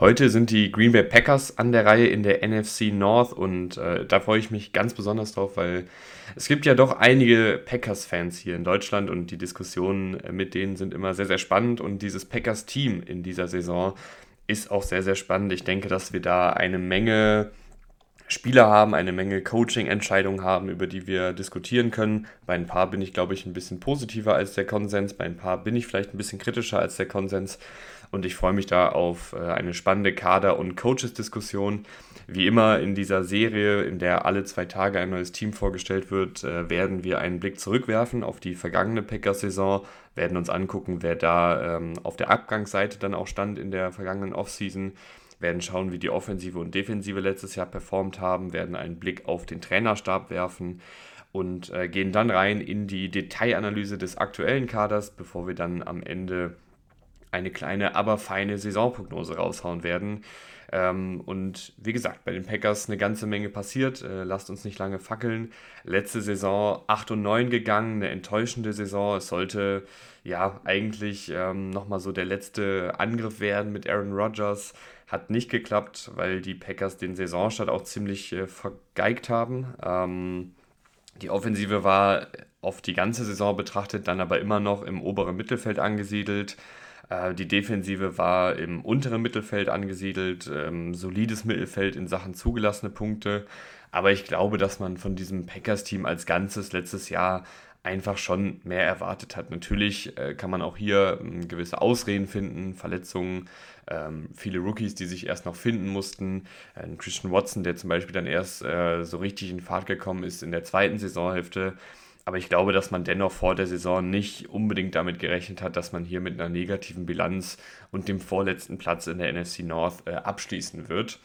Heute sind die Green Bay Packers an der Reihe in der NFC North und äh, da freue ich mich ganz besonders drauf, weil es gibt ja doch einige Packers-Fans hier in Deutschland und die Diskussionen mit denen sind immer sehr, sehr spannend und dieses Packers-Team in dieser Saison ist auch sehr, sehr spannend. Ich denke, dass wir da eine Menge Spieler haben, eine Menge Coaching-Entscheidungen haben, über die wir diskutieren können. Bei ein paar bin ich, glaube ich, ein bisschen positiver als der Konsens, bei ein paar bin ich vielleicht ein bisschen kritischer als der Konsens. Und ich freue mich da auf äh, eine spannende Kader- und Coaches-Diskussion. Wie immer in dieser Serie, in der alle zwei Tage ein neues Team vorgestellt wird, äh, werden wir einen Blick zurückwerfen auf die vergangene Packers-Saison, werden uns angucken, wer da ähm, auf der Abgangsseite dann auch stand in der vergangenen Offseason werden schauen, wie die Offensive und Defensive letztes Jahr performt haben, werden einen Blick auf den Trainerstab werfen und äh, gehen dann rein in die Detailanalyse des aktuellen Kaders, bevor wir dann am Ende eine kleine, aber feine Saisonprognose raushauen werden. Ähm, und wie gesagt, bei den Packers eine ganze Menge passiert. Äh, lasst uns nicht lange fackeln. Letzte Saison 8 und 9 gegangen, eine enttäuschende Saison. Es sollte ja eigentlich ähm, nochmal so der letzte Angriff werden mit Aaron Rodgers. Hat nicht geklappt, weil die Packers den Saisonstart auch ziemlich äh, vergeigt haben. Ähm, die Offensive war auf die ganze Saison betrachtet dann aber immer noch im oberen Mittelfeld angesiedelt. Äh, die Defensive war im unteren Mittelfeld angesiedelt, ähm, solides Mittelfeld in Sachen zugelassene Punkte. Aber ich glaube, dass man von diesem Packers-Team als Ganzes letztes Jahr einfach schon mehr erwartet hat. Natürlich äh, kann man auch hier äh, gewisse Ausreden finden, Verletzungen, ähm, viele Rookies, die sich erst noch finden mussten. Äh, Christian Watson, der zum Beispiel dann erst äh, so richtig in Fahrt gekommen ist in der zweiten Saisonhälfte. Aber ich glaube, dass man dennoch vor der Saison nicht unbedingt damit gerechnet hat, dass man hier mit einer negativen Bilanz und dem vorletzten Platz in der NFC North äh, abschließen wird.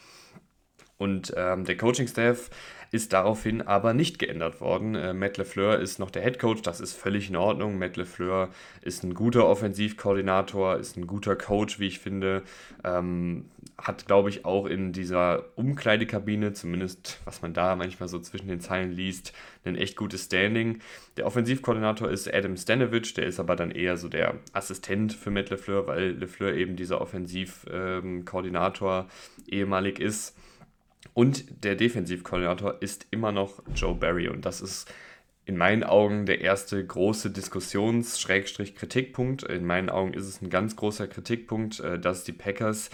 Und ähm, der Coaching-Staff ist daraufhin aber nicht geändert worden. Äh, Matt LeFleur ist noch der Head Coach, das ist völlig in Ordnung. Matt LeFleur ist ein guter Offensivkoordinator, ist ein guter Coach, wie ich finde. Ähm, hat, glaube ich, auch in dieser Umkleidekabine, zumindest was man da manchmal so zwischen den Zeilen liest, ein echt gutes Standing. Der Offensivkoordinator ist Adam Stanovich, der ist aber dann eher so der Assistent für Matt LeFleur, weil LeFleur eben dieser Offensivkoordinator ähm, ehemalig ist. Und der Defensivkoordinator ist immer noch Joe Barry. Und das ist in meinen Augen der erste große Diskussions-Kritikpunkt. In meinen Augen ist es ein ganz großer Kritikpunkt, äh, dass die Packers,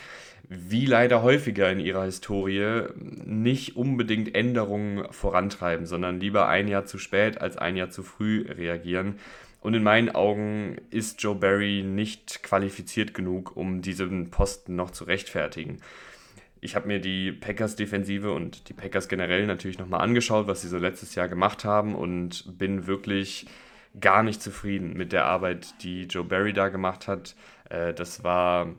wie leider häufiger in ihrer Historie, nicht unbedingt Änderungen vorantreiben, sondern lieber ein Jahr zu spät als ein Jahr zu früh reagieren. Und in meinen Augen ist Joe Barry nicht qualifiziert genug, um diesen Posten noch zu rechtfertigen ich habe mir die Packers-Defensive und die Packers generell natürlich nochmal angeschaut, was sie so letztes Jahr gemacht haben und bin wirklich gar nicht zufrieden mit der Arbeit, die Joe Barry da gemacht hat. Äh, das war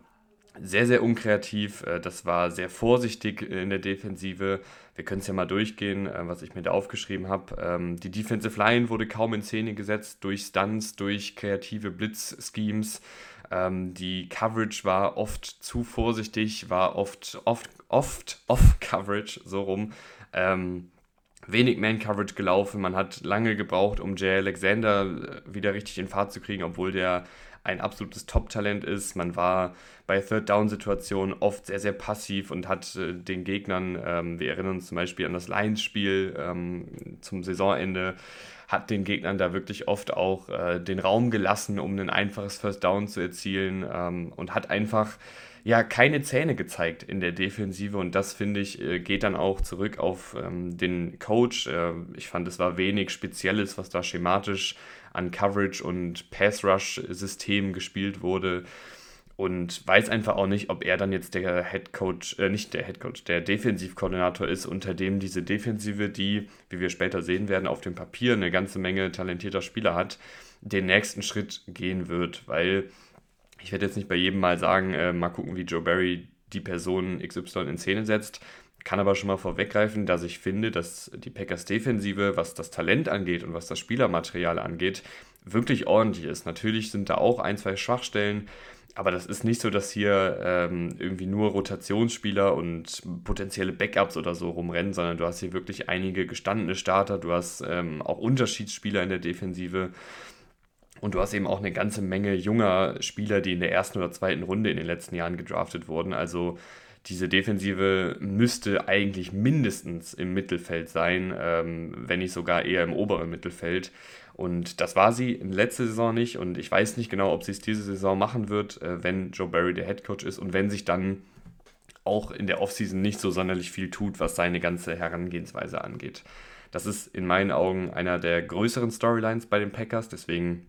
sehr, sehr unkreativ, äh, das war sehr vorsichtig in der Defensive. Wir können es ja mal durchgehen, äh, was ich mir da aufgeschrieben habe. Ähm, die Defensive Line wurde kaum in Szene gesetzt durch Stunts, durch kreative Blitz-Schemes. Ähm, die Coverage war oft zu vorsichtig, war oft, oft, oft off-Coverage, so rum. Ähm, wenig Man-Coverage gelaufen. Man hat lange gebraucht, um Jay Alexander äh, wieder richtig in Fahrt zu kriegen, obwohl der ein absolutes Top-Talent ist. Man war bei Third-Down-Situationen oft sehr, sehr passiv und hat äh, den Gegnern, ähm, wir erinnern uns zum Beispiel an das Lions-Spiel ähm, zum Saisonende, hat den Gegnern da wirklich oft auch äh, den Raum gelassen, um ein einfaches First Down zu erzielen ähm, und hat einfach ja keine Zähne gezeigt in der Defensive und das finde ich äh, geht dann auch zurück auf ähm, den Coach. Äh, ich fand es war wenig Spezielles, was da schematisch an Coverage und Pass Rush Systemen gespielt wurde und weiß einfach auch nicht, ob er dann jetzt der Head Coach, äh, nicht der Head Coach, der Defensivkoordinator ist, unter dem diese Defensive, die, wie wir später sehen werden, auf dem Papier eine ganze Menge talentierter Spieler hat, den nächsten Schritt gehen wird, weil ich werde jetzt nicht bei jedem mal sagen, äh, mal gucken, wie Joe Barry die Person XY in Szene setzt, kann aber schon mal vorweggreifen, dass ich finde, dass die Packers Defensive, was das Talent angeht und was das Spielermaterial angeht, wirklich ordentlich ist. Natürlich sind da auch ein, zwei Schwachstellen, aber das ist nicht so, dass hier ähm, irgendwie nur Rotationsspieler und potenzielle Backups oder so rumrennen, sondern du hast hier wirklich einige gestandene Starter, du hast ähm, auch Unterschiedsspieler in der Defensive und du hast eben auch eine ganze Menge junger Spieler, die in der ersten oder zweiten Runde in den letzten Jahren gedraftet wurden. Also diese Defensive müsste eigentlich mindestens im Mittelfeld sein, ähm, wenn nicht sogar eher im oberen Mittelfeld. Und das war sie in letzter Saison nicht. Und ich weiß nicht genau, ob sie es diese Saison machen wird, äh, wenn Joe Barry der Head Coach ist und wenn sich dann auch in der Offseason nicht so sonderlich viel tut, was seine ganze Herangehensweise angeht. Das ist in meinen Augen einer der größeren Storylines bei den Packers. Deswegen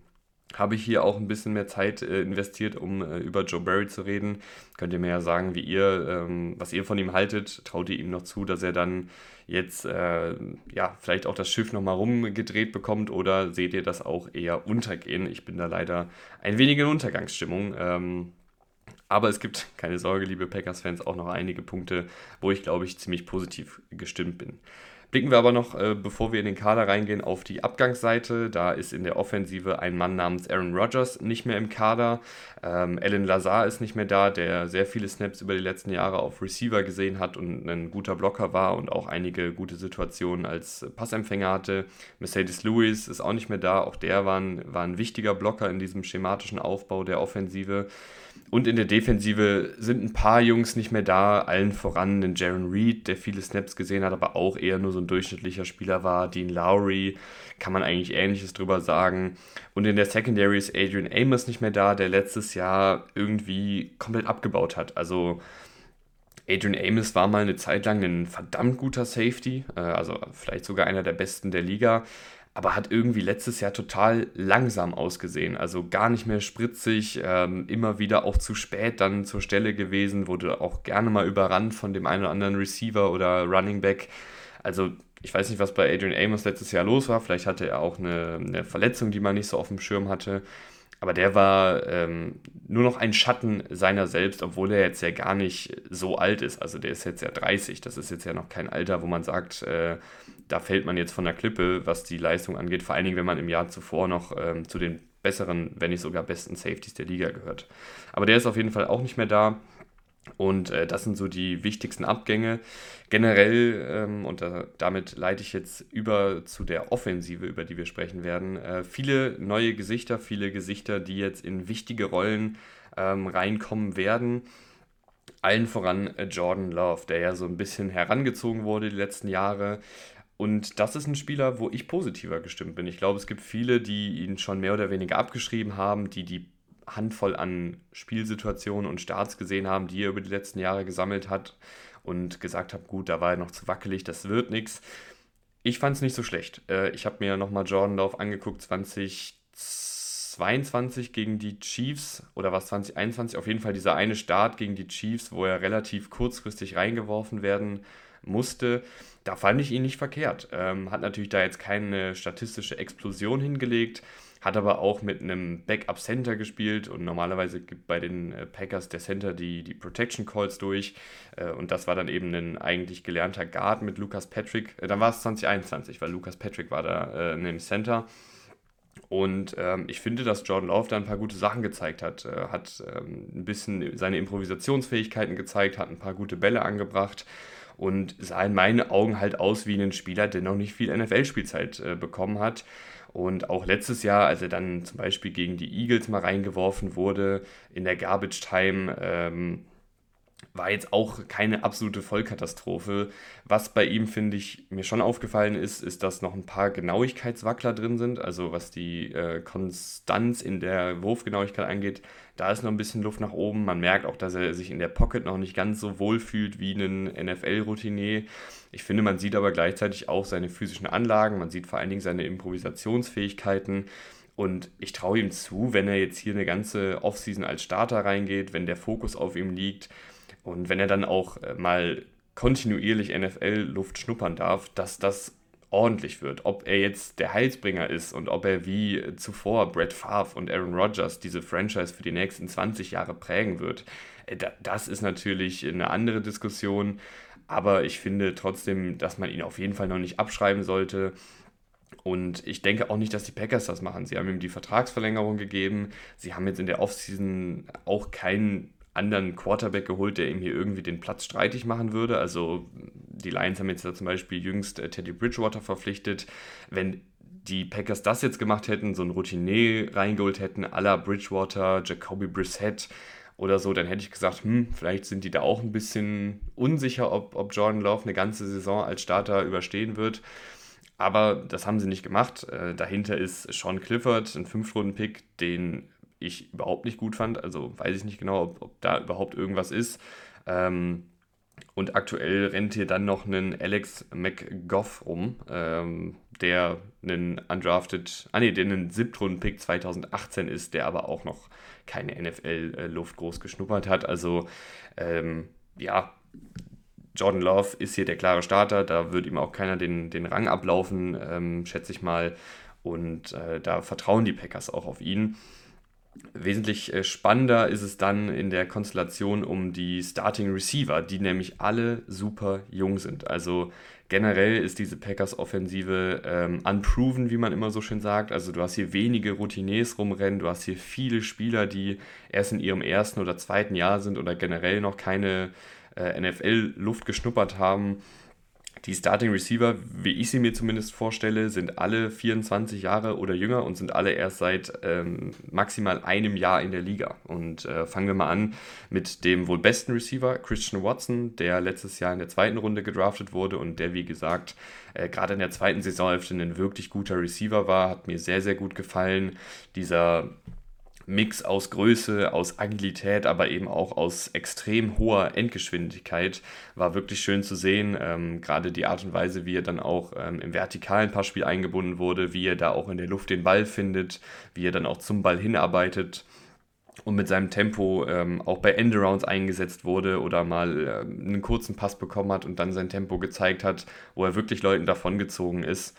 habe ich hier auch ein bisschen mehr Zeit äh, investiert, um äh, über Joe Barry zu reden. Könnt ihr mir ja sagen, wie ihr, ähm, was ihr von ihm haltet. Traut ihr ihm noch zu, dass er dann jetzt äh, ja vielleicht auch das Schiff nochmal rumgedreht bekommt oder seht ihr das auch eher untergehen? Ich bin da leider ein wenig in Untergangsstimmung. Ähm, aber es gibt, keine Sorge, liebe Packers-Fans, auch noch einige Punkte, wo ich, glaube ich, ziemlich positiv gestimmt bin. Blicken wir aber noch, äh, bevor wir in den Kader reingehen, auf die Abgangsseite. Da ist in der Offensive ein Mann namens Aaron Rodgers nicht mehr im Kader. Ähm, Alan Lazar ist nicht mehr da, der sehr viele Snaps über die letzten Jahre auf Receiver gesehen hat und ein guter Blocker war und auch einige gute Situationen als Passempfänger hatte. Mercedes Lewis ist auch nicht mehr da. Auch der war ein, war ein wichtiger Blocker in diesem schematischen Aufbau der Offensive. Und in der Defensive sind ein paar Jungs nicht mehr da, allen voran den Jaron Reed, der viele Snaps gesehen hat, aber auch eher nur so ein durchschnittlicher Spieler war. Dean Lowry, kann man eigentlich Ähnliches drüber sagen. Und in der Secondary ist Adrian Amos nicht mehr da, der letztes Jahr irgendwie komplett abgebaut hat. Also Adrian Amos war mal eine Zeit lang ein verdammt guter Safety, äh, also vielleicht sogar einer der besten der Liga aber hat irgendwie letztes Jahr total langsam ausgesehen. Also gar nicht mehr spritzig, ähm, immer wieder auch zu spät dann zur Stelle gewesen, wurde auch gerne mal überrannt von dem einen oder anderen Receiver oder Running Back. Also ich weiß nicht, was bei Adrian Amos letztes Jahr los war. Vielleicht hatte er auch eine, eine Verletzung, die man nicht so auf dem Schirm hatte. Aber der war ähm, nur noch ein Schatten seiner selbst, obwohl er jetzt ja gar nicht so alt ist. Also der ist jetzt ja 30. Das ist jetzt ja noch kein Alter, wo man sagt, äh, da fällt man jetzt von der Klippe, was die Leistung angeht. Vor allen Dingen, wenn man im Jahr zuvor noch ähm, zu den besseren, wenn nicht sogar besten Safeties der Liga gehört. Aber der ist auf jeden Fall auch nicht mehr da. Und äh, das sind so die wichtigsten Abgänge. Generell, ähm, und da, damit leite ich jetzt über zu der Offensive, über die wir sprechen werden, äh, viele neue Gesichter, viele Gesichter, die jetzt in wichtige Rollen ähm, reinkommen werden. Allen voran äh, Jordan Love, der ja so ein bisschen herangezogen wurde die letzten Jahre. Und das ist ein Spieler, wo ich positiver gestimmt bin. Ich glaube, es gibt viele, die ihn schon mehr oder weniger abgeschrieben haben, die die Handvoll an Spielsituationen und Starts gesehen haben, die er über die letzten Jahre gesammelt hat und gesagt haben, gut, da war er noch zu wackelig, das wird nichts. Ich fand es nicht so schlecht. Äh, ich habe mir nochmal Jordan Love angeguckt, 2022 gegen die Chiefs oder was 2021, auf jeden Fall dieser eine Start gegen die Chiefs, wo er relativ kurzfristig reingeworfen werden musste. Da fand ich ihn nicht verkehrt. Ähm, hat natürlich da jetzt keine statistische Explosion hingelegt, hat aber auch mit einem Backup-Center gespielt und normalerweise gibt bei den äh, Packers der Center die, die Protection Calls durch äh, und das war dann eben ein eigentlich gelernter Guard mit Lucas Patrick. Äh, dann war es 2021, weil Lucas Patrick war da in dem Center. Und ähm, ich finde, dass Jordan Love da ein paar gute Sachen gezeigt hat. Äh, hat ähm, ein bisschen seine Improvisationsfähigkeiten gezeigt, hat ein paar gute Bälle angebracht und sah in meinen Augen halt aus wie ein Spieler, der noch nicht viel NFL-Spielzeit äh, bekommen hat. Und auch letztes Jahr, als er dann zum Beispiel gegen die Eagles mal reingeworfen wurde in der Garbage Time, ähm, war jetzt auch keine absolute Vollkatastrophe. Was bei ihm, finde ich, mir schon aufgefallen ist, ist, dass noch ein paar Genauigkeitswackler drin sind. Also was die äh, Konstanz in der Wurfgenauigkeit angeht, da ist noch ein bisschen Luft nach oben. Man merkt auch, dass er sich in der Pocket noch nicht ganz so wohl fühlt wie ein NFL-Routinier. Ich finde, man sieht aber gleichzeitig auch seine physischen Anlagen, man sieht vor allen Dingen seine Improvisationsfähigkeiten. Und ich traue ihm zu, wenn er jetzt hier eine ganze Offseason als Starter reingeht, wenn der Fokus auf ihm liegt, und wenn er dann auch äh, mal kontinuierlich NFL-Luft schnuppern darf, dass das ordentlich wird. Ob er jetzt der Heilsbringer ist und ob er wie zuvor Brett Favre und Aaron Rodgers diese Franchise für die nächsten 20 Jahre prägen wird, äh, das ist natürlich eine andere Diskussion. Aber ich finde trotzdem, dass man ihn auf jeden Fall noch nicht abschreiben sollte. Und ich denke auch nicht, dass die Packers das machen. Sie haben ihm die Vertragsverlängerung gegeben. Sie haben jetzt in der Offseason auch keinen anderen Quarterback geholt, der ihm hier irgendwie den Platz streitig machen würde. Also die Lions haben jetzt ja zum Beispiel jüngst äh, Teddy Bridgewater verpflichtet. Wenn die Packers das jetzt gemacht hätten, so ein Routinier reingeholt hätten, à la Bridgewater, Jacoby Brissett oder so, dann hätte ich gesagt, hm, vielleicht sind die da auch ein bisschen unsicher, ob, ob Jordan Love eine ganze Saison als Starter überstehen wird. Aber das haben sie nicht gemacht. Äh, dahinter ist Sean Clifford, ein Fünf-Runden-Pick, den ich überhaupt nicht gut fand. Also weiß ich nicht genau, ob, ob da überhaupt irgendwas ist. Ähm, und aktuell rennt hier dann noch ein Alex McGough rum, ähm, der einen undrafted, ah nee, der einen Siebtrunden-Pick 2018 ist, der aber auch noch keine NFL-Luft groß geschnuppert hat. Also ähm, ja, Jordan Love ist hier der klare Starter, da wird ihm auch keiner den, den Rang ablaufen, ähm, schätze ich mal. Und äh, da vertrauen die Packers auch auf ihn. Wesentlich äh, spannender ist es dann in der Konstellation um die Starting Receiver, die nämlich alle super jung sind. Also generell ist diese Packers-Offensive ähm, unproven, wie man immer so schön sagt. Also du hast hier wenige Routiniers rumrennen, du hast hier viele Spieler, die erst in ihrem ersten oder zweiten Jahr sind oder generell noch keine äh, NFL-Luft geschnuppert haben. Die Starting Receiver, wie ich sie mir zumindest vorstelle, sind alle 24 Jahre oder jünger und sind alle erst seit ähm, maximal einem Jahr in der Liga. Und äh, fangen wir mal an mit dem wohl besten Receiver, Christian Watson, der letztes Jahr in der zweiten Runde gedraftet wurde und der, wie gesagt, äh, gerade in der zweiten Saisonhälfte ein wirklich guter Receiver war. Hat mir sehr, sehr gut gefallen. Dieser Mix aus Größe, aus Agilität, aber eben auch aus extrem hoher Endgeschwindigkeit war wirklich schön zu sehen. Ähm, Gerade die Art und Weise, wie er dann auch ähm, im vertikalen Passspiel eingebunden wurde, wie er da auch in der Luft den Ball findet, wie er dann auch zum Ball hinarbeitet und mit seinem Tempo ähm, auch bei Endarounds eingesetzt wurde oder mal äh, einen kurzen Pass bekommen hat und dann sein Tempo gezeigt hat, wo er wirklich Leuten davongezogen ist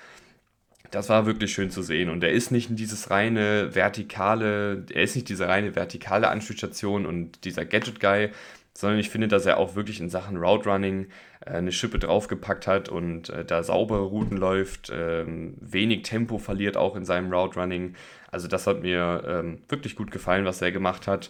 das war wirklich schön zu sehen. Und er ist nicht dieses reine vertikale, er ist nicht diese reine vertikale Anspielstation und dieser Gadget-Guy, sondern ich finde, dass er auch wirklich in Sachen Route Running äh, eine Schippe draufgepackt hat und äh, da saubere Routen läuft, äh, wenig Tempo verliert auch in seinem Route Running. Also das hat mir ähm, wirklich gut gefallen, was er gemacht hat.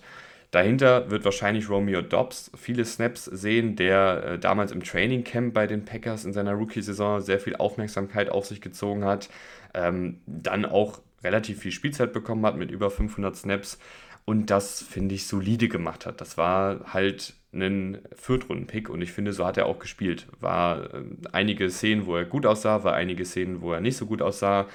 Dahinter wird wahrscheinlich Romeo Dobbs viele Snaps sehen, der äh, damals im Training Camp bei den Packers in seiner Rookie-Saison sehr viel Aufmerksamkeit auf sich gezogen hat, ähm, dann auch relativ viel Spielzeit bekommen hat mit über 500 Snaps und das, finde ich, solide gemacht hat. Das war halt ein Viertrunden-Pick und ich finde, so hat er auch gespielt. War äh, einige Szenen, wo er gut aussah, war einige Szenen, wo er nicht so gut aussah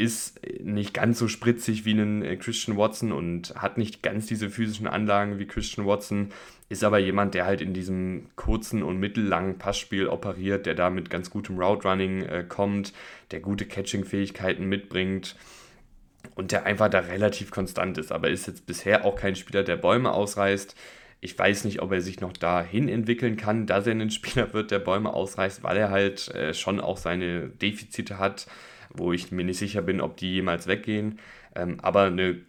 ist nicht ganz so spritzig wie ein äh, Christian Watson und hat nicht ganz diese physischen Anlagen wie Christian Watson, ist aber jemand, der halt in diesem kurzen und mittellangen Passspiel operiert, der da mit ganz gutem Route Running äh, kommt, der gute Catching-Fähigkeiten mitbringt und der einfach da relativ konstant ist, aber ist jetzt bisher auch kein Spieler, der Bäume ausreißt. Ich weiß nicht, ob er sich noch dahin entwickeln kann, dass er ein Spieler wird, der Bäume ausreißt, weil er halt äh, schon auch seine Defizite hat wo ich mir nicht sicher bin, ob die jemals weggehen. Ähm, aber eine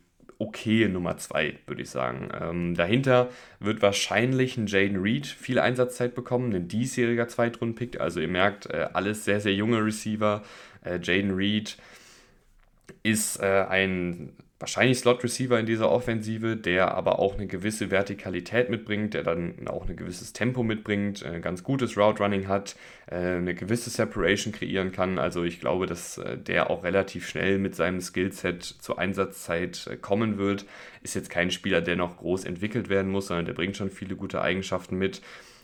okaye Nummer 2, würde ich sagen. Ähm, dahinter wird wahrscheinlich ein Jaden Reed viel Einsatzzeit bekommen, ein diesjähriger Zweitrunden-Pick. Also ihr merkt, äh, alles sehr, sehr junge Receiver. Äh, Jaden Reed ist äh, ein wahrscheinlich Slot-Receiver in dieser Offensive, der aber auch eine gewisse Vertikalität mitbringt, der dann auch ein gewisses Tempo mitbringt, ein äh, ganz gutes Route-Running hat, äh, eine gewisse Separation kreieren kann. Also ich glaube, dass äh, der auch relativ schnell mit seinem Skillset zur Einsatzzeit kommen wird. Ist jetzt kein Spieler, der noch groß entwickelt werden muss, sondern der bringt schon viele gute Eigenschaften mit.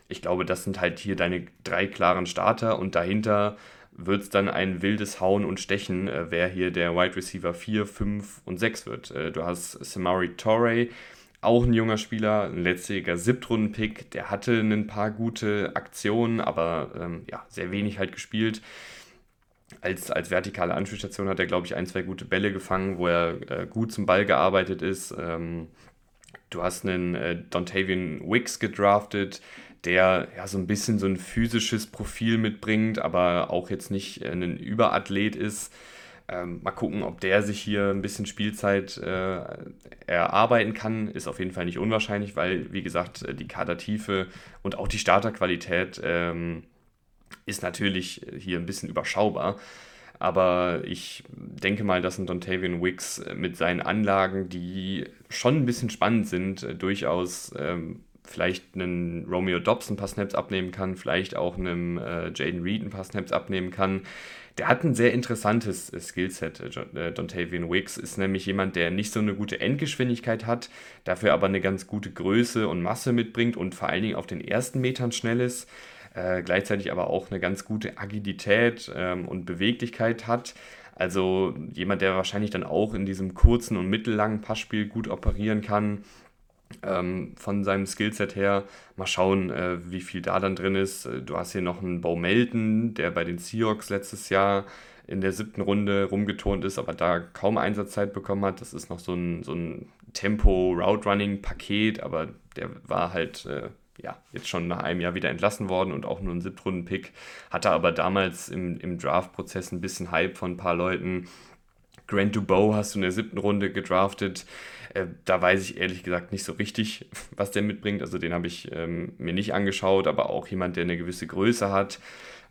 Ich glaube, das sind halt hier deine drei klaren Starter und dahinter wird es dann ein wildes Hauen und Stechen, äh, wer hier der Wide Receiver 4, 5 und 6 wird. Äh, du hast Samari Torrey, auch ein junger Spieler, ein letztjähriger Siebtrunden-Pick, der hatte ein paar gute Aktionen, aber ähm, ja, sehr wenig halt gespielt. Als, als vertikale Anspielstation hat er, glaube ich, ein, zwei gute Bälle gefangen, wo er äh, gut zum Ball gearbeitet ist. Ähm, du hast einen äh, Dontavian Wicks gedraftet, der ja so ein bisschen so ein physisches Profil mitbringt, aber auch jetzt nicht äh, ein Überathlet ist. Ähm, mal gucken, ob der sich hier ein bisschen Spielzeit äh, erarbeiten kann. Ist auf jeden Fall nicht unwahrscheinlich, weil, wie gesagt, äh, die Kadertiefe und auch die Starterqualität ähm, ist natürlich hier ein bisschen überschaubar. Aber ich denke mal, dass ein Dontavian Wicks mit seinen Anlagen, die schon ein bisschen spannend sind, äh, durchaus ähm, vielleicht einen Romeo Dobbs ein paar Snaps abnehmen kann, vielleicht auch einem äh, Jaden Reed ein paar Snaps abnehmen kann. Der hat ein sehr interessantes äh, Skillset, äh, äh, Dontavian Wicks. Ist nämlich jemand, der nicht so eine gute Endgeschwindigkeit hat, dafür aber eine ganz gute Größe und Masse mitbringt und vor allen Dingen auf den ersten Metern schnell ist. Äh, gleichzeitig aber auch eine ganz gute Agilität ähm, und Beweglichkeit hat. Also jemand, der wahrscheinlich dann auch in diesem kurzen und mittellangen Passspiel gut operieren kann ähm, von seinem Skillset her. Mal schauen, äh, wie viel da dann drin ist. Äh, du hast hier noch einen Bo Melton, der bei den Seahawks letztes Jahr in der siebten Runde rumgeturnt ist, aber da kaum Einsatzzeit bekommen hat. Das ist noch so ein, so ein Tempo-Route-Running-Paket, aber der war halt äh, ja, jetzt schon nach einem Jahr wieder entlassen worden und auch nur ein Siebtrunden-Pick. Hatte aber damals im, im Draft-Prozess ein bisschen Hype von ein paar Leuten. Grant Dubow hast du in der siebten Runde gedraftet. Äh, da weiß ich ehrlich gesagt nicht so richtig, was der mitbringt. Also den habe ich ähm, mir nicht angeschaut, aber auch jemand, der eine gewisse Größe hat.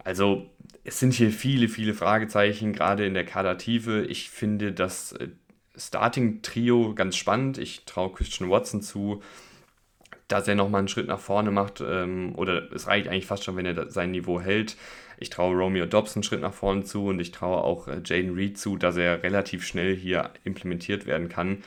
Also es sind hier viele, viele Fragezeichen, gerade in der Kadertiefe. Ich finde das äh, Starting-Trio ganz spannend. Ich traue Christian Watson zu, dass er nochmal einen Schritt nach vorne macht. Ähm, oder es reicht eigentlich fast schon, wenn er sein Niveau hält. Ich traue Romeo Dobbs einen Schritt nach vorne zu und ich traue auch äh, Jaden Reed zu, dass er relativ schnell hier implementiert werden kann.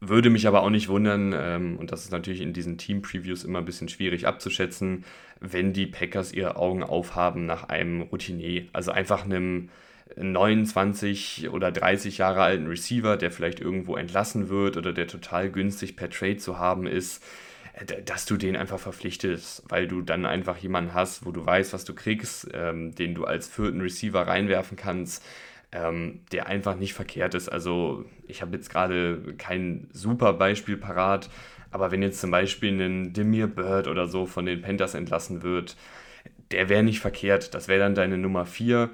Würde mich aber auch nicht wundern, ähm, und das ist natürlich in diesen Team-Previews immer ein bisschen schwierig abzuschätzen, wenn die Packers ihre Augen aufhaben nach einem Routinier. Also einfach einem 29 oder 30 Jahre alten Receiver, der vielleicht irgendwo entlassen wird oder der total günstig per Trade zu haben ist, dass du den einfach verpflichtest, weil du dann einfach jemanden hast, wo du weißt, was du kriegst, ähm, den du als vierten Receiver reinwerfen kannst, ähm, der einfach nicht verkehrt ist. Also ich habe jetzt gerade kein super Beispiel parat, aber wenn jetzt zum Beispiel ein Demir Bird oder so von den Panthers entlassen wird, der wäre nicht verkehrt. Das wäre dann deine Nummer 4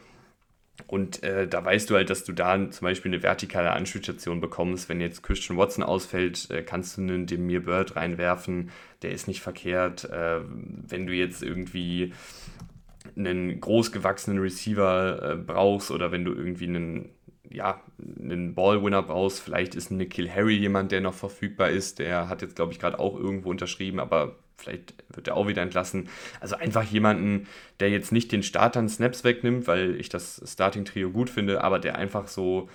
und äh, da weißt du halt, dass du da zum Beispiel eine vertikale Anspielstation bekommst. Wenn jetzt Christian Watson ausfällt, äh, kannst du einen Demir Bird reinwerfen. Der ist nicht verkehrt. Äh, wenn du jetzt irgendwie einen großgewachsenen Receiver äh, brauchst oder wenn du irgendwie einen, ja, einen Ballwinner brauchst, vielleicht ist ein Nikhil Harry jemand, der noch verfügbar ist. Der hat jetzt, glaube ich, gerade auch irgendwo unterschrieben, aber Vielleicht wird er auch wieder entlassen. Also einfach jemanden, der jetzt nicht den Startern Snaps wegnimmt, weil ich das Starting-Trio gut finde, aber der einfach so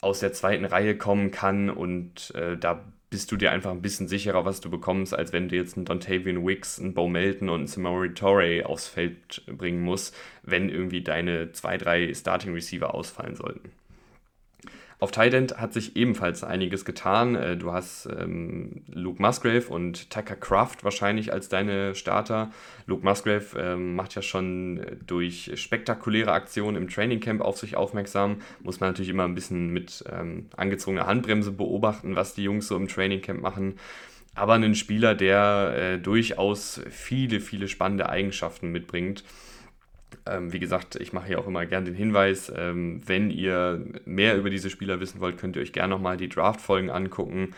aus der zweiten Reihe kommen kann und äh, da bist du dir einfach ein bisschen sicherer, was du bekommst, als wenn du jetzt einen Dontavian Wicks, einen Bo Melton und einen Samori Torrey aufs Feld bringen musst, wenn irgendwie deine zwei, drei Starting Receiver ausfallen sollten. Auf Tight hat sich ebenfalls einiges getan. Äh, du hast ähm, Luke Musgrave und Tucker Craft wahrscheinlich als deine Starter. Luke Musgrave ähm, macht ja schon durch spektakuläre Aktionen im Trainingcamp auf sich aufmerksam. Muss man natürlich immer ein bisschen mit ähm, angezogener Handbremse beobachten, was die Jungs so im Trainingcamp machen. Aber ein Spieler, der äh, durchaus viele, viele spannende Eigenschaften mitbringt. Ähm, wie gesagt, ich mache hier auch immer gerne den Hinweis, ähm, wenn ihr mehr über diese Spieler wissen wollt, könnt ihr euch gerne nochmal die Draft-Folgen angucken.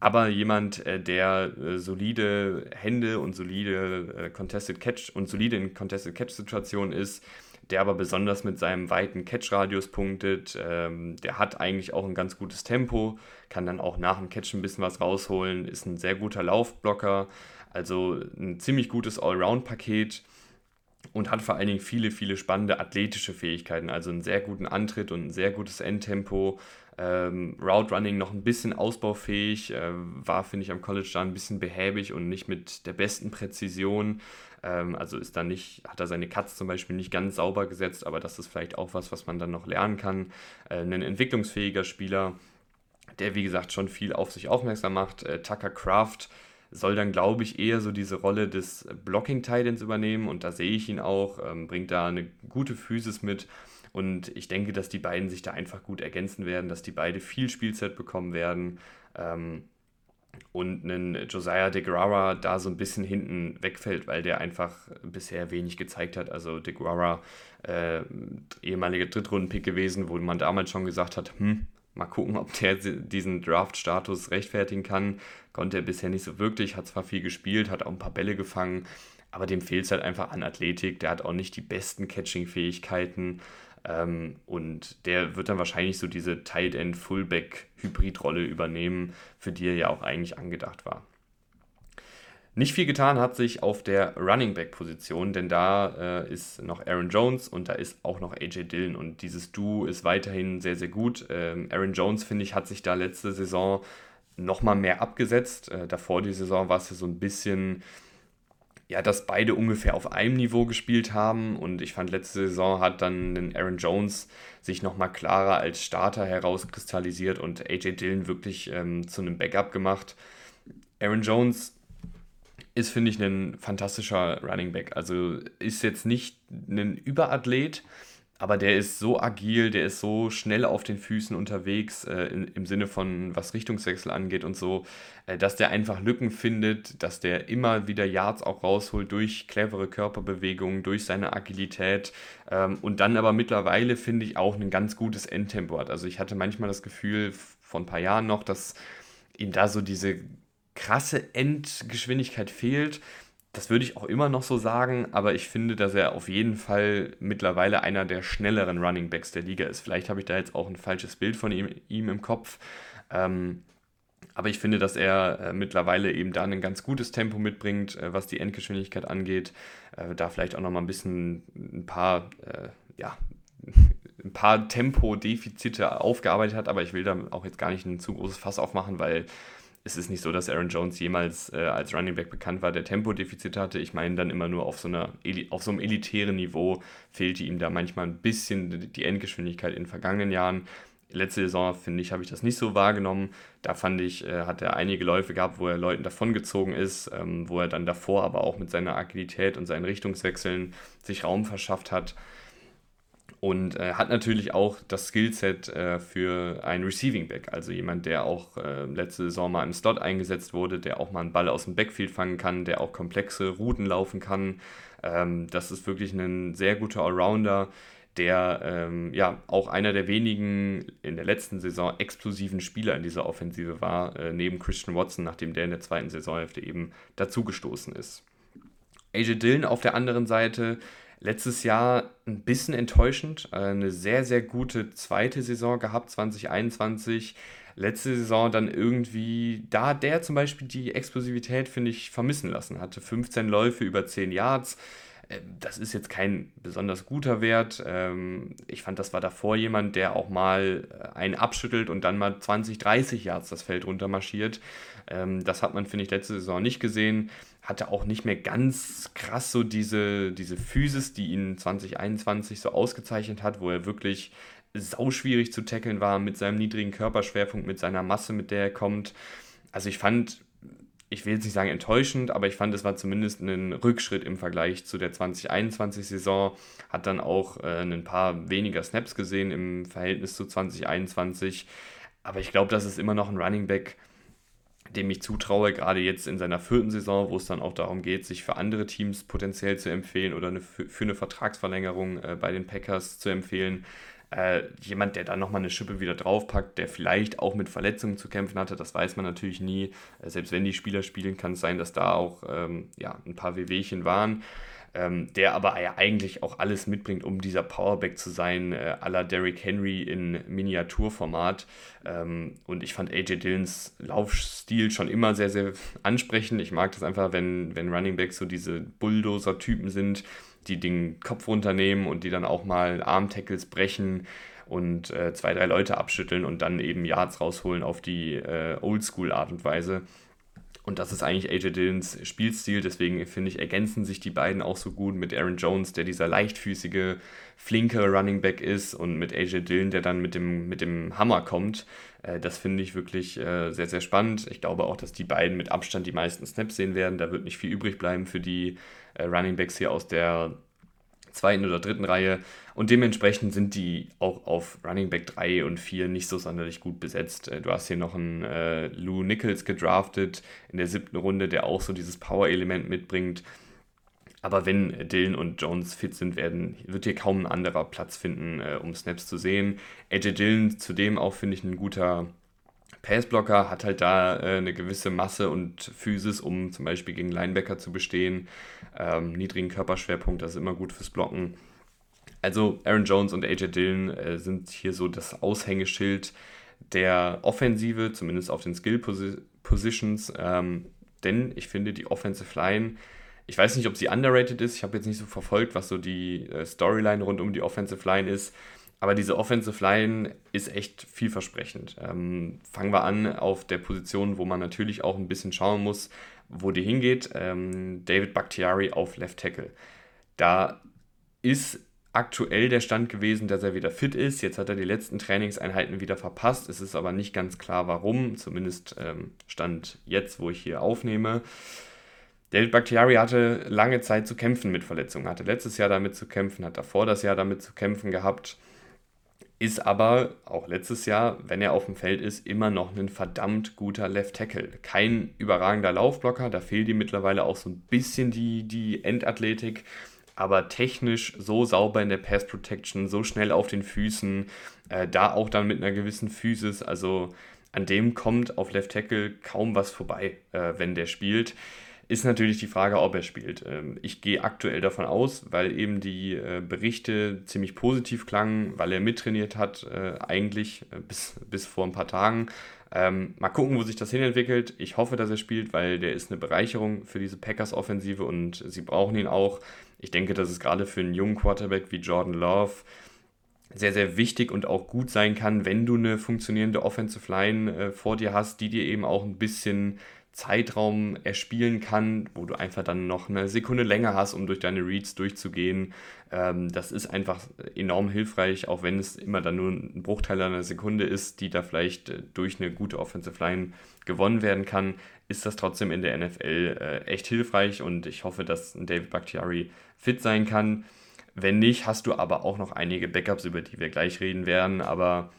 Aber jemand, äh, der äh, solide Hände und solide äh, Contested Catch und solide in Contested Catch-Situationen ist, der aber besonders mit seinem weiten Catch-Radius punktet, ähm, der hat eigentlich auch ein ganz gutes Tempo, kann dann auch nach dem Catch ein bisschen was rausholen, ist ein sehr guter Laufblocker, also ein ziemlich gutes Allround-Paket und hat vor allen Dingen viele, viele spannende athletische Fähigkeiten, also einen sehr guten Antritt und ein sehr gutes Endtempo. Ähm, Route Running noch ein bisschen ausbaufähig, äh, war, finde ich, am College da ein bisschen behäbig und nicht mit der besten Präzision. Ähm, also ist da nicht, hat er seine Cuts zum Beispiel nicht ganz sauber gesetzt, aber das ist vielleicht auch was, was man dann noch lernen kann. Äh, ein entwicklungsfähiger Spieler, der wie gesagt schon viel auf sich aufmerksam macht. Äh, Tucker Craft soll dann, glaube ich, eher so diese Rolle des Blocking-Titans übernehmen und da sehe ich ihn auch, ähm, bringt da eine gute Physis mit und ich denke, dass die beiden sich da einfach gut ergänzen werden, dass die beide viel Spielzeit bekommen werden ähm, und ein Josiah DeGuara da so ein bisschen hinten wegfällt, weil der einfach bisher wenig gezeigt hat. Also DeGuara, äh, ehemaliger Drittrunden-Pick gewesen, wo man damals schon gesagt hat, hm, Mal gucken, ob der diesen Draft-Status rechtfertigen kann. Konnte er bisher nicht so wirklich, hat zwar viel gespielt, hat auch ein paar Bälle gefangen, aber dem fehlt es halt einfach an Athletik. Der hat auch nicht die besten Catching-Fähigkeiten. Ähm, und der wird dann wahrscheinlich so diese Tight End Fullback Hybridrolle übernehmen, für die er ja auch eigentlich angedacht war. Nicht viel getan hat sich auf der Running Back Position, denn da äh, ist noch Aaron Jones und da ist auch noch AJ Dillon und dieses Duo ist weiterhin sehr, sehr gut. Ähm, Aaron Jones, finde ich, hat sich da letzte Saison nochmal mehr abgesetzt. Äh, davor die Saison war es ja so ein bisschen, ja, dass beide ungefähr auf einem Niveau gespielt haben und ich fand, letzte Saison hat dann Aaron Jones sich nochmal klarer als Starter herauskristallisiert und AJ Dillon wirklich ähm, zu einem Backup gemacht. Aaron Jones ist, finde ich, ein fantastischer Running Back. Also ist jetzt nicht ein Überathlet, aber der ist so agil, der ist so schnell auf den Füßen unterwegs, äh, in, im Sinne von was Richtungswechsel angeht und so, äh, dass der einfach Lücken findet, dass der immer wieder Yards auch rausholt durch clevere Körperbewegungen, durch seine Agilität ähm, und dann aber mittlerweile, finde ich, auch ein ganz gutes Endtempo hat. Also ich hatte manchmal das Gefühl, vor ein paar Jahren noch, dass ihm da so diese krasse Endgeschwindigkeit fehlt. Das würde ich auch immer noch so sagen, aber ich finde, dass er auf jeden Fall mittlerweile einer der schnelleren Running Backs der Liga ist. Vielleicht habe ich da jetzt auch ein falsches Bild von ihm, ihm im Kopf. Ähm, aber ich finde, dass er äh, mittlerweile eben da ein ganz gutes Tempo mitbringt, äh, was die Endgeschwindigkeit angeht. Äh, da vielleicht auch noch mal ein bisschen ein paar, äh, ja, ein paar Tempodefizite aufgearbeitet hat, aber ich will da auch jetzt gar nicht ein zu großes Fass aufmachen, weil es ist nicht so, dass Aaron Jones jemals äh, als Running Back bekannt war, der Tempodefizit hatte. Ich meine dann immer nur auf so, einer, auf so einem elitären Niveau fehlte ihm da manchmal ein bisschen die Endgeschwindigkeit in den vergangenen Jahren. Letzte Saison, finde ich, habe ich das nicht so wahrgenommen. Da fand ich, äh, hat er einige Läufe gehabt, wo er Leuten davongezogen ist, ähm, wo er dann davor aber auch mit seiner Agilität und seinen Richtungswechseln sich Raum verschafft hat und äh, hat natürlich auch das Skillset äh, für einen Receiving Back, also jemand, der auch äh, letzte Saison mal im Slot eingesetzt wurde, der auch mal einen Ball aus dem Backfield fangen kann, der auch komplexe Routen laufen kann. Ähm, das ist wirklich ein sehr guter Allrounder, der ähm, ja auch einer der wenigen in der letzten Saison explosiven Spieler in dieser Offensive war, äh, neben Christian Watson, nachdem der in der zweiten Saisonhälfte eben dazugestoßen ist. AJ Dillon auf der anderen Seite Letztes Jahr ein bisschen enttäuschend, äh, eine sehr, sehr gute zweite Saison gehabt, 2021. Letzte Saison dann irgendwie, da der zum Beispiel die Explosivität, finde ich, vermissen lassen. Hatte 15 Läufe über 10 Yards. Äh, das ist jetzt kein besonders guter Wert. Ähm, ich fand, das war davor jemand, der auch mal äh, einen abschüttelt und dann mal 20, 30 Yards das Feld runtermarschiert. Ähm, das hat man, finde ich, letzte Saison nicht gesehen hatte auch nicht mehr ganz krass so diese, diese Physis, die ihn 2021 so ausgezeichnet hat, wo er wirklich sauschwierig zu tackeln war mit seinem niedrigen Körperschwerpunkt, mit seiner Masse, mit der er kommt. Also ich fand, ich will jetzt nicht sagen enttäuschend, aber ich fand, es war zumindest ein Rückschritt im Vergleich zu der 2021-Saison. Hat dann auch äh, ein paar weniger Snaps gesehen im Verhältnis zu 2021. Aber ich glaube, das ist immer noch ein Running Back, dem ich zutraue, gerade jetzt in seiner vierten Saison, wo es dann auch darum geht, sich für andere Teams potenziell zu empfehlen oder eine, für eine Vertragsverlängerung äh, bei den Packers zu empfehlen. Äh, jemand, der dann nochmal eine Schippe wieder draufpackt, der vielleicht auch mit Verletzungen zu kämpfen hatte, das weiß man natürlich nie. Äh, selbst wenn die Spieler spielen, kann es sein, dass da auch ähm, ja, ein paar Wehwehchen waren ähm, der aber ja eigentlich auch alles mitbringt, um dieser Powerback zu sein, äh, à la Derrick Henry in Miniaturformat. Ähm, und ich fand AJ Dillons Laufstil schon immer sehr, sehr ansprechend. Ich mag das einfach, wenn, wenn Running Backs so diese Bulldozer-Typen sind, die den Kopf runternehmen und die dann auch mal Arm-Tackles brechen und äh, zwei, drei Leute abschütteln und dann eben Yards rausholen auf die äh, Oldschool-Art und Weise. Und das ist eigentlich AJ Dillons Spielstil. Deswegen finde ich, ergänzen sich die beiden auch so gut mit Aaron Jones, der dieser leichtfüßige, flinke Running Back ist, und mit AJ Dillon, der dann mit dem, mit dem Hammer kommt. Äh, das finde ich wirklich äh, sehr, sehr spannend. Ich glaube auch, dass die beiden mit Abstand die meisten Snaps sehen werden. Da wird nicht viel übrig bleiben für die äh, Running Backs hier aus der zweiten oder dritten Reihe. Und dementsprechend sind die auch auf Running Back 3 und 4 nicht so sonderlich gut besetzt. Äh, du hast hier noch einen äh, Lou Nichols gedraftet in der siebten Runde, der auch so dieses Power-Element mitbringt. Aber wenn Dylan und Jones fit sind, werden, wird hier kaum ein anderer Platz finden, äh, um Snaps zu sehen. AJ Dillon zudem auch, finde ich, ein guter Passblocker, hat halt da äh, eine gewisse Masse und Physis, um zum Beispiel gegen Linebacker zu bestehen. Ähm, niedrigen Körperschwerpunkt, das ist immer gut fürs Blocken. Also Aaron Jones und AJ Dillon äh, sind hier so das Aushängeschild der Offensive, zumindest auf den Skill Positions. Ähm, denn ich finde, die Offensive Line, ich weiß nicht, ob sie underrated ist. Ich habe jetzt nicht so verfolgt, was so die äh, Storyline rund um die Offensive Line ist. Aber diese Offensive Line ist echt vielversprechend. Ähm, fangen wir an auf der Position, wo man natürlich auch ein bisschen schauen muss, wo die hingeht. Ähm, David Bakhtiari auf Left Tackle. Da ist aktuell der Stand gewesen, dass er wieder fit ist. Jetzt hat er die letzten Trainingseinheiten wieder verpasst. Es ist aber nicht ganz klar, warum. Zumindest ähm, Stand jetzt, wo ich hier aufnehme. David Bakhtiari hatte lange Zeit zu kämpfen mit Verletzungen. Hatte letztes Jahr damit zu kämpfen, hat davor das Jahr damit zu kämpfen gehabt. Ist aber auch letztes Jahr, wenn er auf dem Feld ist, immer noch ein verdammt guter Left Tackle. Kein überragender Laufblocker, da fehlt ihm mittlerweile auch so ein bisschen die, die Endathletik aber technisch so sauber in der Pass Protection, so schnell auf den Füßen, äh, da auch dann mit einer gewissen Physis, also an dem kommt auf Left Tackle kaum was vorbei, äh, wenn der spielt. Ist natürlich die Frage, ob er spielt. Ähm, ich gehe aktuell davon aus, weil eben die äh, Berichte ziemlich positiv klangen, weil er mittrainiert hat, äh, eigentlich äh, bis, bis vor ein paar Tagen. Ähm, mal gucken, wo sich das hinentwickelt. Ich hoffe, dass er spielt, weil der ist eine Bereicherung für diese Packers-Offensive und sie brauchen ihn auch. Ich denke, dass es gerade für einen jungen Quarterback wie Jordan Love sehr, sehr wichtig und auch gut sein kann, wenn du eine funktionierende Offensive Line vor dir hast, die dir eben auch ein bisschen Zeitraum erspielen kann, wo du einfach dann noch eine Sekunde länger hast, um durch deine Reads durchzugehen. Ähm, das ist einfach enorm hilfreich, auch wenn es immer dann nur ein Bruchteil einer Sekunde ist, die da vielleicht äh, durch eine gute Offensive Line gewonnen werden kann, ist das trotzdem in der NFL äh, echt hilfreich und ich hoffe, dass David Bakhtiari fit sein kann. Wenn nicht, hast du aber auch noch einige Backups, über die wir gleich reden werden, aber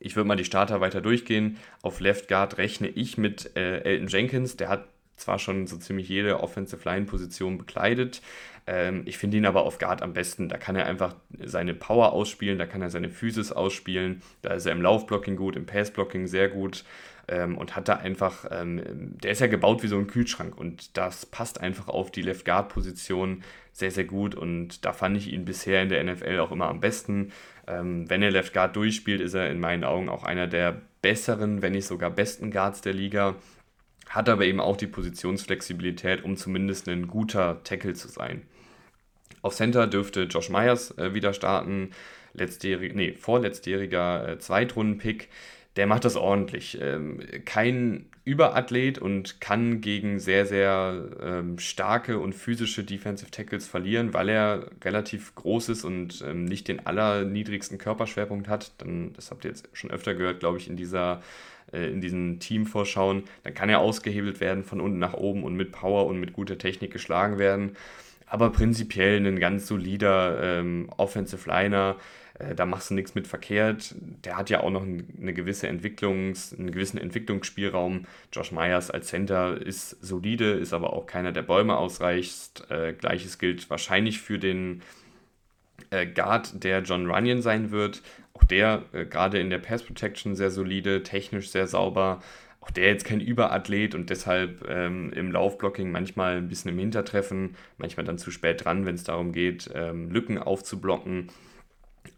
ich würde mal die Starter weiter durchgehen. Auf Left Guard rechne ich mit äh, Elton Jenkins. Der hat zwar schon so ziemlich jede Offensive Line Position bekleidet. Ähm, ich finde ihn aber auf Guard am besten. Da kann er einfach seine Power ausspielen, da kann er seine Physis ausspielen. Da ist er im Laufblocking gut, im Passblocking sehr gut ähm, und hat da einfach, ähm, der ist ja gebaut wie so ein Kühlschrank und das passt einfach auf die Left Guard Position sehr, sehr gut und da fand ich ihn bisher in der NFL auch immer am besten. Ähm, wenn er Left Guard durchspielt, ist er in meinen Augen auch einer der besseren, wenn nicht sogar besten Guards der Liga. Hat aber eben auch die Positionsflexibilität, um zumindest ein guter Tackle zu sein. Auf Center dürfte Josh Myers äh, wieder starten. Letztjährig, nee, vorletztjähriger äh, Zweitrunden-Pick. Der macht das ordentlich. Ähm, kein Überathlet und kann gegen sehr, sehr ähm, starke und physische Defensive Tackles verlieren, weil er relativ groß ist und ähm, nicht den allerniedrigsten Körperschwerpunkt hat. Dann, das habt ihr jetzt schon öfter gehört, glaube ich, in dieser äh, in diesen Teamvorschauen. Dann kann er ausgehebelt werden von unten nach oben und mit Power und mit guter Technik geschlagen werden. Aber prinzipiell ein ganz solider ähm, Offensive Liner da machst du nichts mit verkehrt. Der hat ja auch noch eine gewisse Entwicklungs-, einen gewissen Entwicklungsspielraum. Josh Myers als Center ist solide, ist aber auch keiner, der Bäume ausreicht. Äh, Gleiches gilt wahrscheinlich für den äh, Guard, der John Runyon sein wird. Auch der äh, gerade in der Pass Protection sehr solide, technisch sehr sauber. Auch der jetzt kein Überathlet und deshalb ähm, im Laufblocking manchmal ein bisschen im Hintertreffen, manchmal dann zu spät dran, wenn es darum geht, ähm, Lücken aufzublocken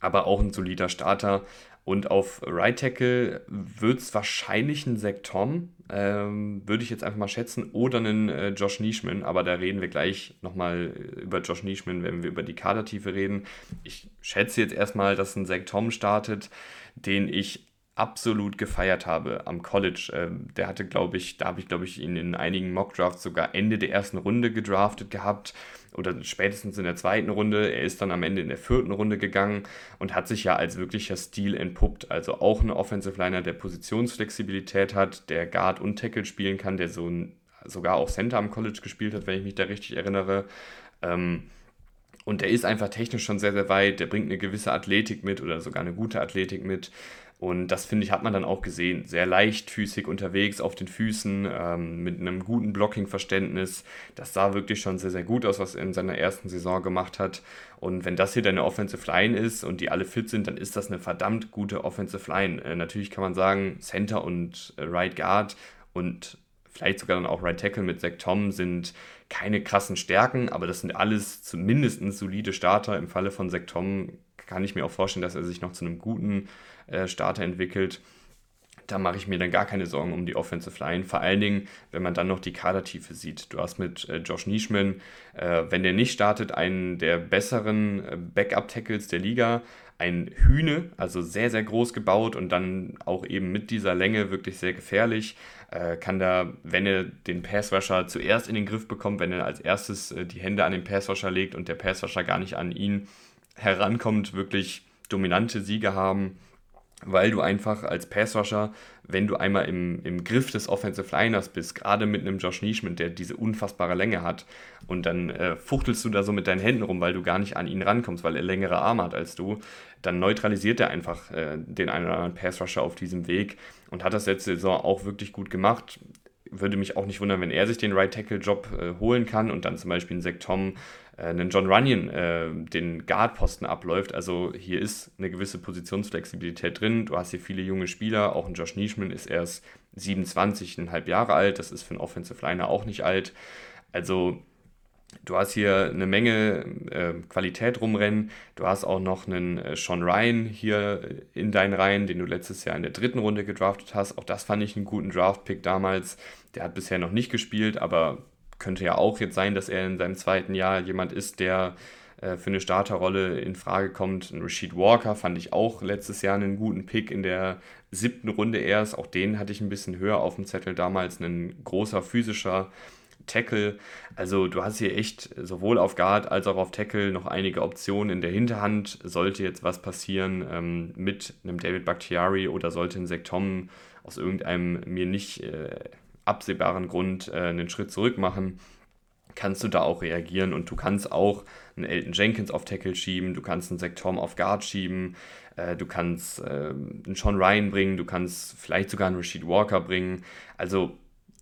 aber auch ein solider Starter. Und auf Right Tackle wird es wahrscheinlich ein Zach Tom, ähm, würde ich jetzt einfach mal schätzen, oder einen äh, Josh Nischman, aber da reden wir gleich nochmal über Josh Nischman, wenn wir über die Kadertiefe reden. Ich schätze jetzt erstmal, dass ein Zach Tom startet, den ich absolut gefeiert habe am College. Ähm, der hatte, glaube ich, da habe ich, glaube ich, ihn in einigen Mock-Drafts sogar Ende der ersten Runde gedraftet gehabt oder spätestens in der zweiten Runde. Er ist dann am Ende in der vierten Runde gegangen und hat sich ja als wirklicher Stil entpuppt. Also auch ein Offensive Liner, der Positionsflexibilität hat, der Guard und Tackle spielen kann, der so ein, sogar auch Center am College gespielt hat, wenn ich mich da richtig erinnere. Ähm, und der ist einfach technisch schon sehr, sehr weit. Der bringt eine gewisse Athletik mit oder sogar eine gute Athletik mit. Und das finde ich, hat man dann auch gesehen. Sehr leichtfüßig unterwegs auf den Füßen, ähm, mit einem guten Blocking-Verständnis. Das sah wirklich schon sehr, sehr gut aus, was er in seiner ersten Saison gemacht hat. Und wenn das hier deine Offensive Line ist und die alle fit sind, dann ist das eine verdammt gute Offensive Line. Äh, natürlich kann man sagen, Center und äh, Right Guard und vielleicht sogar dann auch Right Tackle mit Zach Tom sind keine krassen Stärken, aber das sind alles zumindest solide Starter. Im Falle von Zach Tom kann ich mir auch vorstellen, dass er sich noch zu einem guten äh, Starter entwickelt. Da mache ich mir dann gar keine Sorgen um die Offensive Line. Vor allen Dingen, wenn man dann noch die Kadertiefe sieht. Du hast mit äh, Josh Nischman, äh, wenn der nicht startet, einen der besseren Backup-Tackles der Liga. Ein Hühne, also sehr, sehr groß gebaut und dann auch eben mit dieser Länge wirklich sehr gefährlich. Äh, kann da, wenn er den Passwasher zuerst in den Griff bekommt, wenn er als erstes die Hände an den Passwasher legt und der Passwasher gar nicht an ihn herankommt, wirklich dominante Siege haben weil du einfach als Passrusher, wenn du einmal im, im Griff des Offensive Liners bist, gerade mit einem Josh Nischman, der diese unfassbare Länge hat, und dann äh, fuchtelst du da so mit deinen Händen rum, weil du gar nicht an ihn rankommst, weil er längere Arme hat als du, dann neutralisiert er einfach äh, den einen oder anderen Passrusher auf diesem Weg und hat das letzte Saison auch wirklich gut gemacht. Würde mich auch nicht wundern, wenn er sich den Right Tackle Job äh, holen kann und dann zum Beispiel einen Zach Tom, einen John Runyon äh, den Guard-Posten abläuft. Also hier ist eine gewisse Positionsflexibilität drin. Du hast hier viele junge Spieler, auch ein Josh Nischman ist erst 27,5 Jahre alt. Das ist für einen Offensive Liner auch nicht alt. Also Du hast hier eine Menge äh, Qualität rumrennen. Du hast auch noch einen äh, Sean Ryan hier in deinen Reihen, den du letztes Jahr in der dritten Runde gedraftet hast. Auch das fand ich einen guten Draft-Pick damals. Der hat bisher noch nicht gespielt, aber könnte ja auch jetzt sein, dass er in seinem zweiten Jahr jemand ist, der äh, für eine Starterrolle in Frage kommt. Ein Rashid Walker fand ich auch letztes Jahr einen guten Pick in der siebten Runde erst. Auch den hatte ich ein bisschen höher auf dem Zettel damals. Ein großer physischer Tackle. Also du hast hier echt sowohl auf Guard als auch auf Tackle noch einige Optionen in der Hinterhand. Sollte jetzt was passieren ähm, mit einem David Bakhtiari oder sollte ein Sektom aus irgendeinem mir nicht äh, absehbaren Grund äh, einen Schritt zurück machen, kannst du da auch reagieren und du kannst auch einen Elton Jenkins auf Tackle schieben, du kannst einen Sektom auf Guard schieben, äh, du kannst äh, einen Sean Ryan bringen, du kannst vielleicht sogar einen Rashid Walker bringen. Also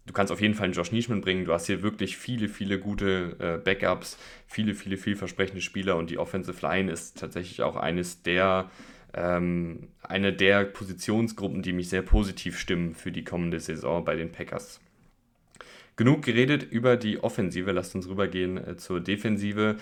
du kannst auf jeden Fall einen Josh Nischman bringen. Du hast hier wirklich viele, viele gute äh, Backups, viele, viele vielversprechende Spieler und die Offensive Line ist tatsächlich auch eines der ähm, eine der Positionsgruppen, die mich sehr positiv stimmen für die kommende Saison bei den Packers. Genug geredet über die Offensive, lasst uns rübergehen äh, zur Defensive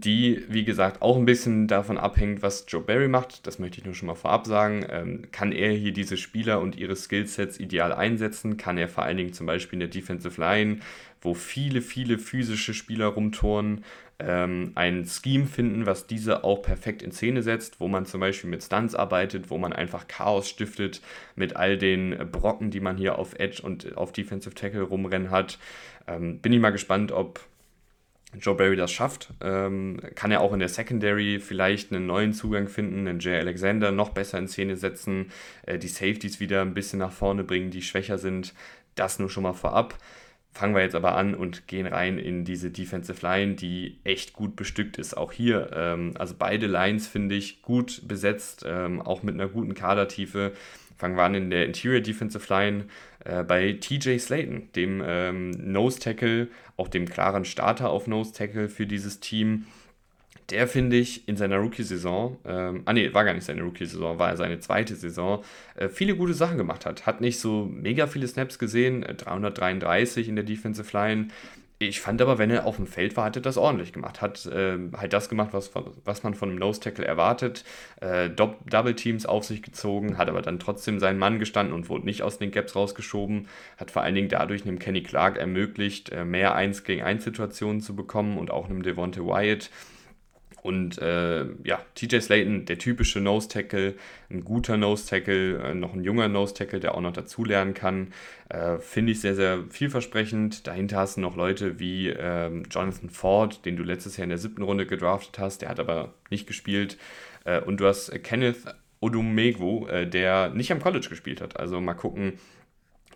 die, wie gesagt, auch ein bisschen davon abhängt, was Joe Barry macht. Das möchte ich nur schon mal vorab sagen. Ähm, kann er hier diese Spieler und ihre Skillsets ideal einsetzen? Kann er vor allen Dingen zum Beispiel in der Defensive Line, wo viele, viele physische Spieler rumtouren, ähm, ein Scheme finden, was diese auch perfekt in Szene setzt, wo man zum Beispiel mit Stunts arbeitet, wo man einfach Chaos stiftet mit all den Brocken, die man hier auf Edge und auf Defensive Tackle rumrennen hat. Ähm, bin ich mal gespannt, ob Joe Barry das schafft, ähm, kann er auch in der Secondary vielleicht einen neuen Zugang finden, einen Jay Alexander noch besser in Szene setzen, äh, die Safeties wieder ein bisschen nach vorne bringen, die schwächer sind. Das nur schon mal vorab. Fangen wir jetzt aber an und gehen rein in diese Defensive Line, die echt gut bestückt ist. Auch hier, ähm, also beide Lines finde ich gut besetzt, ähm, auch mit einer guten Kadertiefe. Fangen wir an in der Interior Defensive Line äh, bei TJ Slayton, dem ähm, Nose Tackle, auch dem klaren Starter auf Nose Tackle für dieses Team. Der finde ich in seiner Rookie-Saison, ähm, ah nee, war gar nicht seine Rookie-Saison, war seine zweite Saison, äh, viele gute Sachen gemacht hat. Hat nicht so mega viele Snaps gesehen, äh, 333 in der Defensive Line, ich fand aber, wenn er auf dem Feld war, hat er das ordentlich gemacht. Hat äh, halt das gemacht, was, was man von einem Nose Tackle erwartet. Äh, Double Teams auf sich gezogen, hat aber dann trotzdem seinen Mann gestanden und wurde nicht aus den Gaps rausgeschoben. Hat vor allen Dingen dadurch einem Kenny Clark ermöglicht, äh, mehr 1 gegen 1 Situationen zu bekommen und auch einem Devonte Wyatt. Und äh, ja, TJ Slayton, der typische Nose Tackle, ein guter Nose Tackle, äh, noch ein junger Nose Tackle, der auch noch dazulernen kann, äh, finde ich sehr, sehr vielversprechend. Dahinter hast du noch Leute wie ähm, Jonathan Ford, den du letztes Jahr in der siebten Runde gedraftet hast, der hat aber nicht gespielt. Äh, und du hast Kenneth Odumegwu, äh, der nicht am College gespielt hat. Also mal gucken,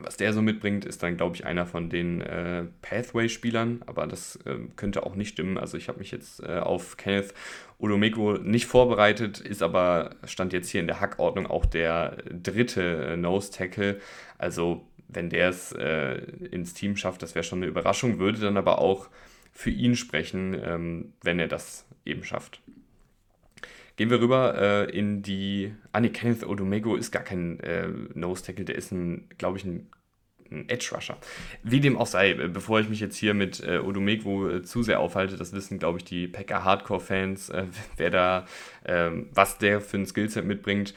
was der so mitbringt, ist dann, glaube ich, einer von den äh, Pathway-Spielern, aber das äh, könnte auch nicht stimmen. Also ich habe mich jetzt äh, auf Kenneth Odomeko nicht vorbereitet, ist aber, stand jetzt hier in der Hackordnung auch der dritte äh, Nose-Tackle. Also wenn der es äh, ins Team schafft, das wäre schon eine Überraschung, würde dann aber auch für ihn sprechen, ähm, wenn er das eben schafft. Gehen wir rüber äh, in die. Ah, nee, Kenneth Odomego ist gar kein äh, Nose Tackle, der ist ein, glaube ich, ein, ein Edge Rusher. Wie dem auch sei, äh, bevor ich mich jetzt hier mit äh, Odumegwu äh, zu sehr aufhalte, das wissen, glaube ich, die Packer Hardcore-Fans, äh, wer da, äh, was der für ein Skillset mitbringt.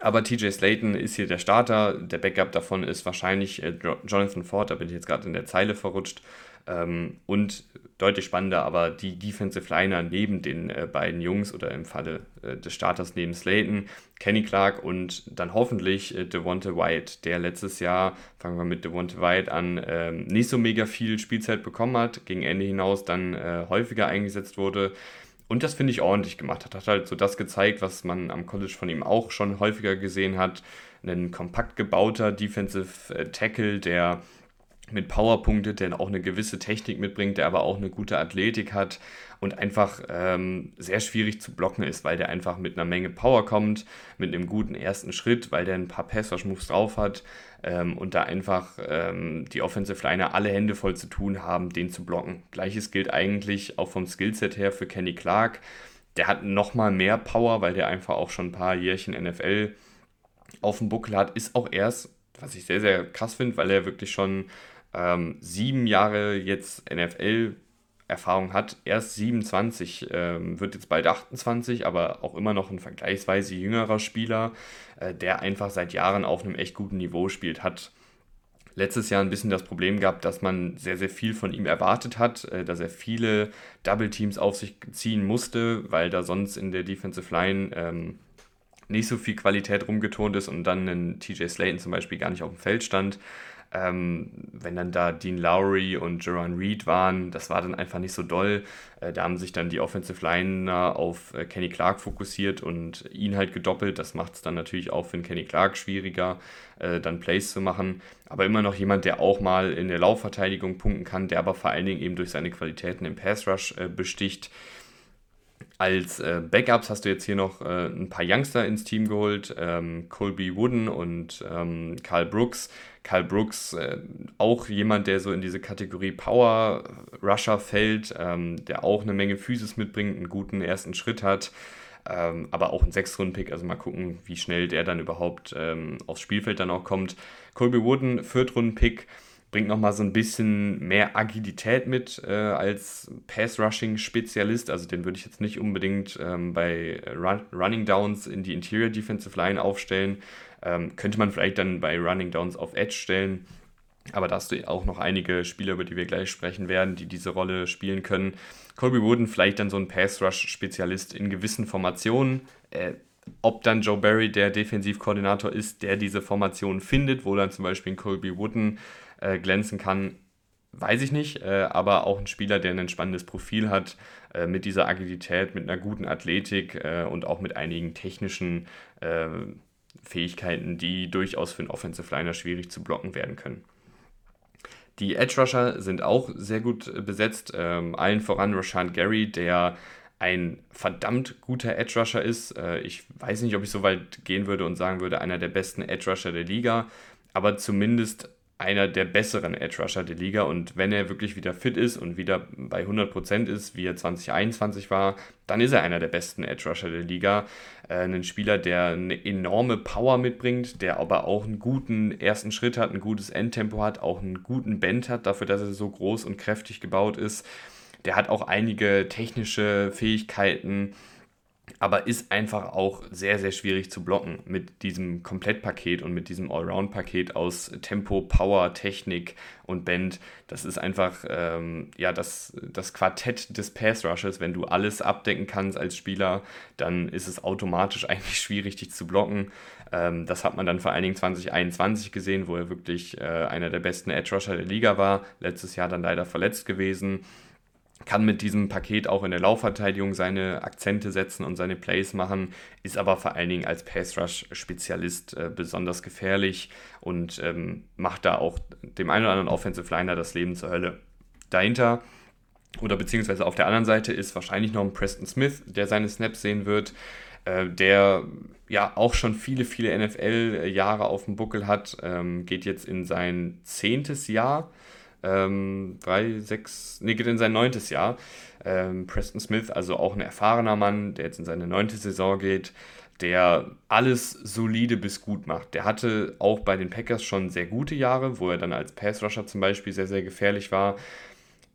Aber TJ Slayton ist hier der Starter. Der Backup davon ist wahrscheinlich äh, Jonathan Ford, da bin ich jetzt gerade in der Zeile verrutscht. Ähm, und deutlich spannender, aber die Defensive Liner neben den äh, beiden Jungs oder im Falle äh, des Starters neben Slayton, Kenny Clark und dann hoffentlich äh, Devonta White, der letztes Jahr, fangen wir mit Devonta White an, ähm, nicht so mega viel Spielzeit bekommen hat, gegen Ende hinaus dann äh, häufiger eingesetzt wurde. Und das finde ich ordentlich gemacht hat. Hat halt so das gezeigt, was man am College von ihm auch schon häufiger gesehen hat. Ein kompakt gebauter Defensive äh, Tackle, der mit Powerpunkte, der auch eine gewisse Technik mitbringt, der aber auch eine gute Athletik hat und einfach ähm, sehr schwierig zu blocken ist, weil der einfach mit einer Menge Power kommt, mit einem guten ersten Schritt, weil der ein paar Pass-Rush-Moves drauf hat ähm, und da einfach ähm, die Offensive Liner alle Hände voll zu tun haben, den zu blocken. Gleiches gilt eigentlich auch vom Skillset her für Kenny Clark. Der hat nochmal mehr Power, weil der einfach auch schon ein paar Jährchen NFL auf dem Buckel hat, ist auch erst, was ich sehr, sehr krass finde, weil er wirklich schon ähm, sieben Jahre jetzt NFL Erfahrung hat, erst 27, ähm, wird jetzt bald 28, aber auch immer noch ein vergleichsweise jüngerer Spieler, äh, der einfach seit Jahren auf einem echt guten Niveau spielt, hat letztes Jahr ein bisschen das Problem gehabt, dass man sehr, sehr viel von ihm erwartet hat, äh, dass er viele Double Teams auf sich ziehen musste, weil da sonst in der Defensive Line ähm, nicht so viel Qualität rumgetont ist und dann ein TJ Slayton zum Beispiel gar nicht auf dem Feld stand. Ähm, wenn dann da Dean Lowry und Jerron Reed waren, das war dann einfach nicht so doll. Äh, da haben sich dann die Offensive Liner auf äh, Kenny Clark fokussiert und ihn halt gedoppelt. Das macht es dann natürlich auch für den Kenny Clark schwieriger, äh, dann Plays zu machen. Aber immer noch jemand, der auch mal in der Laufverteidigung punkten kann, der aber vor allen Dingen eben durch seine Qualitäten im Pass Rush äh, besticht. Als äh, Backups hast du jetzt hier noch äh, ein paar Youngster ins Team geholt, ähm, Colby Wooden und ähm, Carl Brooks. Carl Brooks, äh, auch jemand, der so in diese Kategorie Power Rusher fällt, ähm, der auch eine Menge Physis mitbringt, einen guten ersten Schritt hat, ähm, aber auch ein Sechs-Runden-Pick. Also mal gucken, wie schnell der dann überhaupt ähm, aufs Spielfeld dann auch kommt. Colby Wooden, Viertrunden-Pick bringt nochmal so ein bisschen mehr Agilität mit äh, als Pass-Rushing-Spezialist. Also den würde ich jetzt nicht unbedingt ähm, bei Run Running Downs in die Interior Defensive Line aufstellen. Ähm, könnte man vielleicht dann bei Running Downs auf Edge stellen. Aber da hast du auch noch einige Spieler, über die wir gleich sprechen werden, die diese Rolle spielen können. Colby Wooden vielleicht dann so ein Pass-Rush-Spezialist in gewissen Formationen. Äh, ob dann Joe Barry der Defensivkoordinator ist, der diese Formation findet, wo dann zum Beispiel Colby Wooden äh, glänzen kann, weiß ich nicht. Äh, aber auch ein Spieler, der ein spannendes Profil hat, äh, mit dieser Agilität, mit einer guten Athletik äh, und auch mit einigen technischen äh, Fähigkeiten, die durchaus für einen Offensive Liner schwierig zu blocken werden können. Die Edge Rusher sind auch sehr gut besetzt, ähm, allen voran Rashan Gary, der ein verdammt guter Edge Rusher ist. Äh, ich weiß nicht, ob ich so weit gehen würde und sagen würde, einer der besten Edge Rusher der Liga, aber zumindest einer der besseren Edge Rusher der Liga und wenn er wirklich wieder fit ist und wieder bei 100% ist, wie er 2021 war, dann ist er einer der besten Edge Rusher der Liga. Äh, ein Spieler, der eine enorme Power mitbringt, der aber auch einen guten ersten Schritt hat, ein gutes Endtempo hat, auch einen guten Bend hat, dafür, dass er so groß und kräftig gebaut ist. Der hat auch einige technische Fähigkeiten, aber ist einfach auch sehr, sehr schwierig zu blocken mit diesem Komplettpaket und mit diesem Allround-Paket aus Tempo, Power, Technik und Bend. Das ist einfach ähm, ja, das, das Quartett des Pass-Rushes. Wenn du alles abdecken kannst als Spieler, dann ist es automatisch eigentlich schwierig, dich zu blocken. Ähm, das hat man dann vor allen Dingen 2021 gesehen, wo er wirklich äh, einer der besten Edge-Rusher der Liga war. Letztes Jahr dann leider verletzt gewesen kann mit diesem Paket auch in der Laufverteidigung seine Akzente setzen und seine Plays machen, ist aber vor allen Dingen als Pass-Rush-Spezialist äh, besonders gefährlich und ähm, macht da auch dem einen oder anderen Offensive Liner das Leben zur Hölle. Dahinter oder beziehungsweise auf der anderen Seite ist wahrscheinlich noch ein Preston Smith, der seine Snaps sehen wird, äh, der ja auch schon viele, viele NFL-Jahre auf dem Buckel hat, ähm, geht jetzt in sein zehntes Jahr ähm, drei, sechs, nee, geht in sein neuntes Jahr. Ähm, Preston Smith, also auch ein erfahrener Mann, der jetzt in seine neunte Saison geht, der alles solide bis gut macht. Der hatte auch bei den Packers schon sehr gute Jahre, wo er dann als Pass-Rusher zum Beispiel sehr, sehr gefährlich war.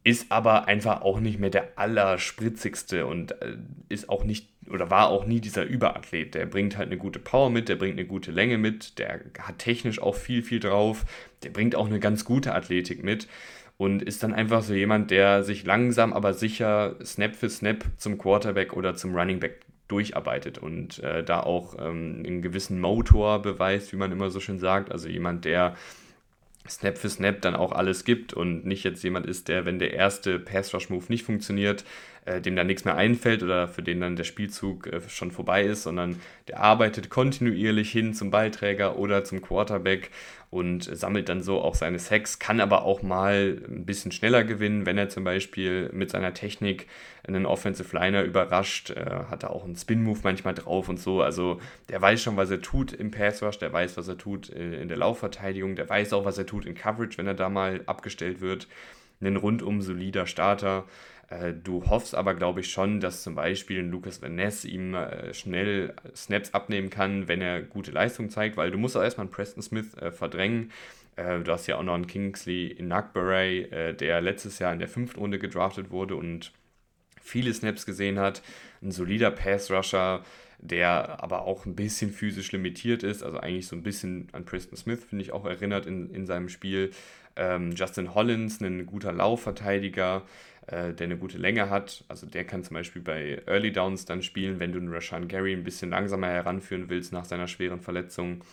Ist aber einfach auch nicht mehr der allerspritzigste und äh, ist auch nicht oder war auch nie dieser Überathlet. Der bringt halt eine gute Power mit, der bringt eine gute Länge mit, der hat technisch auch viel, viel drauf, der bringt auch eine ganz gute Athletik mit und ist dann einfach so jemand, der sich langsam, aber sicher Snap für Snap zum Quarterback oder zum Running Back durcharbeitet und äh, da auch ähm, einen gewissen Motor beweist, wie man immer so schön sagt. Also jemand, der Snap für Snap dann auch alles gibt und nicht jetzt jemand ist, der, wenn der erste Pass-Rush-Move nicht funktioniert, äh, dem dann nichts mehr einfällt oder für den dann der Spielzug äh, schon vorbei ist, sondern der arbeitet kontinuierlich hin zum Ballträger oder zum Quarterback und sammelt dann so auch seine Sacks, kann aber auch mal ein bisschen schneller gewinnen, wenn er zum Beispiel mit seiner Technik einen Offensive Liner überrascht, äh, hat er auch einen Spin-Move manchmal drauf und so. Also der weiß schon, was er tut im Pass Rush, der weiß, was er tut äh, in der Laufverteidigung, der weiß auch, was er tut in Coverage, wenn er da mal abgestellt wird. Ein rundum solider Starter. Äh, du hoffst aber, glaube ich, schon, dass zum Beispiel ein Lucas Van Ness ihm äh, schnell Snaps abnehmen kann, wenn er gute Leistung zeigt, weil du musst auch erstmal einen Preston Smith äh, verdrängen. du hast ja auch noch einen Kingsley Inakbare, der letztes Jahr in der fünften Runde gedraftet wurde und viele Snaps gesehen hat. Ein solider Pass-Rusher, der aber auch ein bisschen physisch limitiert ist, also eigentlich so ein bisschen an Preston Smith, finde ich auch erinnert in, in seinem Spiel. Ähm, Justin Hollins, ein guter Laufverteidiger, äh, der eine gute Länge hat. Also der kann zum Beispiel bei Early Downs dann spielen, wenn du einen Rashan Gary ein bisschen langsamer heranführen willst nach seiner schweren Verletzung.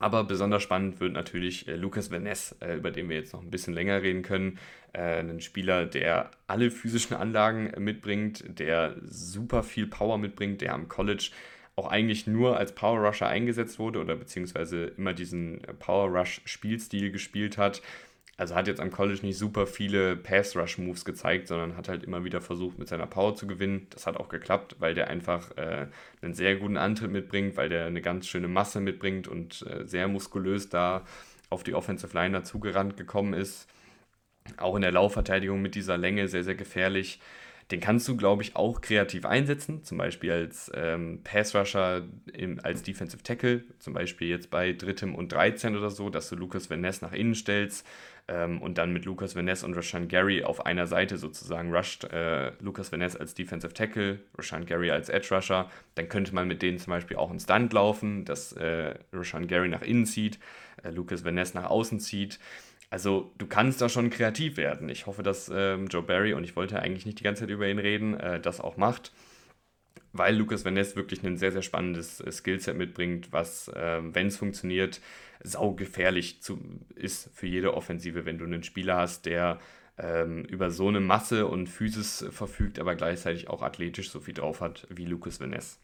Aber besonders spannend wird natürlich äh, Lucas Vaness, äh, über den wir jetzt noch ein bisschen länger reden können. Äh, ein Spieler, der alle physischen Anlagen mitbringt, der super viel Power mitbringt, der am College auch eigentlich nur als Power Rusher eingesetzt wurde oder beziehungsweise immer diesen Power Rush Spielstil gespielt hat. Also hat jetzt am College nicht super viele Pass Rush Moves gezeigt, sondern hat halt immer wieder versucht, mit seiner Power zu gewinnen. Das hat auch geklappt, weil der einfach äh, einen sehr guten Antritt mitbringt, weil der eine ganz schöne Masse mitbringt und äh, sehr muskulös da auf die Offensive Line dazugerannt gekommen ist. Auch in der Laufverteidigung mit dieser Länge sehr, sehr gefährlich. Den kannst du, glaube ich, auch kreativ einsetzen, zum Beispiel als ähm, Pass-Rusher, als Defensive Tackle, zum Beispiel jetzt bei drittem und 13 oder so, dass du Lucas Van Ness nach innen stellst ähm, und dann mit Lucas Van Ness und Rashan Gary auf einer Seite sozusagen rusht äh, Lucas Van Ness als Defensive Tackle, Rashan Gary als Edge Rusher, dann könnte man mit denen zum Beispiel auch einen Stunt laufen, dass äh, Rashan Gary nach innen zieht, äh, Lucas Van Ness nach außen zieht. Also du kannst da schon kreativ werden. Ich hoffe, dass ähm, Joe Barry, und ich wollte eigentlich nicht die ganze Zeit über ihn reden, äh, das auch macht, weil Lucas Van Ness wirklich ein sehr, sehr spannendes äh, Skillset mitbringt, was, äh, wenn es funktioniert, saugefährlich zu, ist für jede Offensive, wenn du einen Spieler hast, der ähm, über so eine Masse und Physis verfügt, aber gleichzeitig auch athletisch so viel drauf hat wie Lucas Van Ness.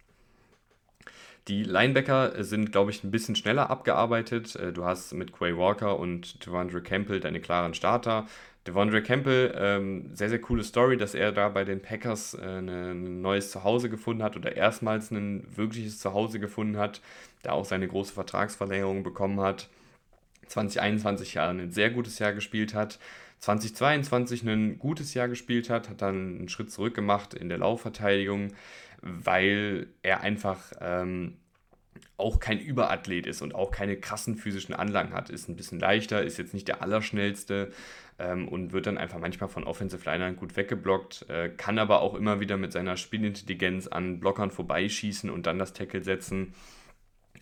Die Linebacker sind, glaube ich, ein bisschen schneller abgearbeitet. Äh, du hast mit Quay Walker und Devondre Campbell deine klaren Starter. Devondre Campbell, ähm, sehr, sehr coole Story, dass er da bei den Packers äh, ein neues Zuhause gefunden hat oder erstmals ein wirkliches Zuhause gefunden hat, da auch seine große Vertragsverlängerung bekommen hat. 2021 ja ein sehr gutes Jahr gespielt hat. 2022 ein gutes Jahr gespielt hat, hat dann einen Schritt zurück gemacht in der Laufverteidigung weil er einfach ähm, auch kein Überathlet ist und auch keine krassen physischen Anlagen hat. Ist ein bisschen leichter, ist jetzt nicht der Allerschnellste ähm, und wird dann einfach manchmal von Offensive Linern gut weggeblockt, äh, kann aber auch immer wieder mit seiner Spielintelligenz an Blockern vorbeischießen und dann das Tackle setzen.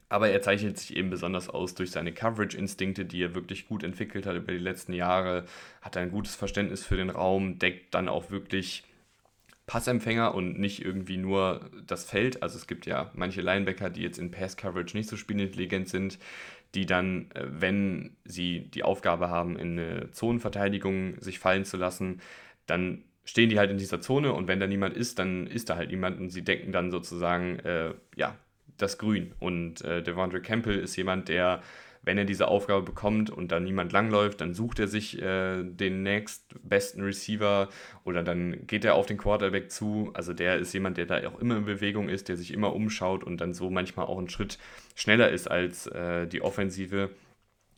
Aber er zeichnet sich eben besonders aus durch seine Coverage-Instinkte, die er wirklich gut entwickelt hat über die letzten Jahre, hat ein gutes Verständnis für den Raum, deckt dann auch wirklich Passempfänger und nicht irgendwie nur das Feld. Also es gibt ja manche Linebacker, die jetzt in Pass-Coverage nicht so spielintelligent sind, die dann, äh, wenn sie die Aufgabe haben, in eine Zonenverteidigung sich fallen zu lassen, dann stehen die halt in dieser Zone und wenn da niemand ist, dann ist da halt niemand und sie decken dann sozusagen, äh, ja, das Grün. Und äh, Devondre Campbell ist jemand, der wenn er diese Aufgabe bekommt und da niemand langläuft, dann sucht er sich äh, den nächstbesten Receiver oder dann geht er auf den Quarterback zu. Also der ist jemand, der da auch immer in Bewegung ist, der sich immer umschaut und dann so manchmal auch einen Schritt schneller ist als äh, die Offensive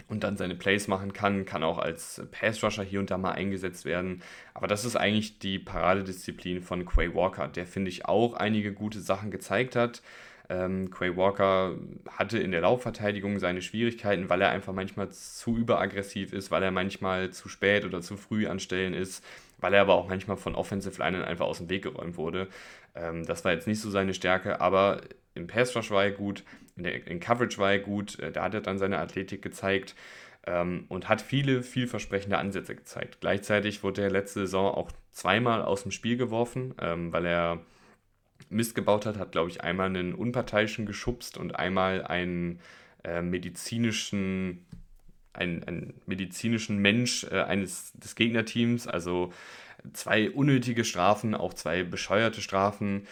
und dann seine Plays machen kann, kann auch als Pass-Rusher hier und da mal eingesetzt werden. Aber das ist eigentlich die Paradedisziplin von Quay Walker, der finde ich auch einige gute Sachen gezeigt hat Ähm, Quay Walker hatte in der Laufverteidigung seine Schwierigkeiten, weil er einfach manchmal zu überaggressiv ist, weil er manchmal zu spät oder zu früh an Stellen ist, weil er aber auch manchmal von Offensive Linen einfach aus dem Weg geräumt wurde. Ähm, das war jetzt nicht so seine Stärke, aber im Pass Rush war er gut, in, der, in Coverage war er gut, äh, da hat er dann seine Athletik gezeigt ähm, und hat viele vielversprechende Ansätze gezeigt. Gleichzeitig wurde er letzte Saison auch zweimal aus dem Spiel geworfen, ähm, weil er Mist gebaut hat, hat, glaube ich, einmal einen Unparteiischen geschubst und einmal einen äh, medizinischen, einen, einen medizinischen Mensch äh, eines des Gegnerteams, also zwei unnötige Strafen, auch zwei bescheuerte Strafen.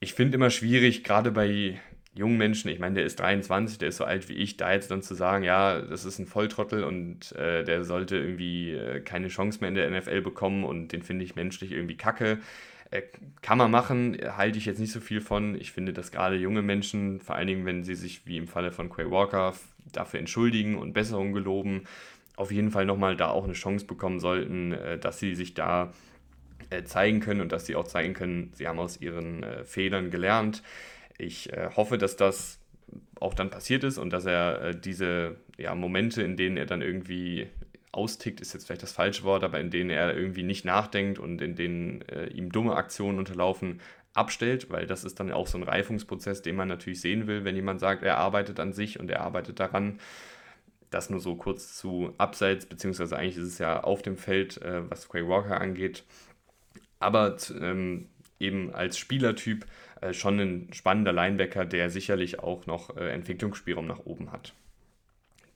Ich finde immer schwierig, gerade bei jungen Menschen, ich meine, der ist 23, der ist so alt wie ich, da jetzt dann zu sagen, ja, das ist ein Volltrottel und äh, der sollte irgendwie äh, keine Chance mehr in der NFL bekommen und den finde ich menschlich irgendwie kacke. Äh, kann man machen, halte ich jetzt nicht so viel von. Ich finde, dass gerade junge Menschen, vor allen Dingen, wenn sie sich wie im Falle von Quay Walker dafür entschuldigen und Besserung geloben, auf jeden Fall nochmal da auch eine Chance bekommen sollten, äh, dass sie sich da äh, zeigen können und dass sie auch zeigen können, sie haben aus ihren Fehlern gelernt. Ich hoffe, dass das auch dann passiert ist und dass er diese ja, Momente, in denen er dann irgendwie austickt, ist jetzt vielleicht das falsche Wort, aber in denen er irgendwie nicht nachdenkt und in denen äh, ihm dumme Aktionen unterlaufen, abstellt, weil das ist dann auch so ein Reifungsprozess, den man natürlich sehen will, wenn jemand sagt, er arbeitet an sich und er arbeitet daran. Das nur so kurz zu Abseits, beziehungsweise eigentlich ist es ja auf dem Feld, äh, was Quay Walker angeht. Aber ähm, eben als Spielertyp äh, schon ein spannender Linebacker, der sicherlich auch noch äh, Entwicklungsspielraum nach oben hat.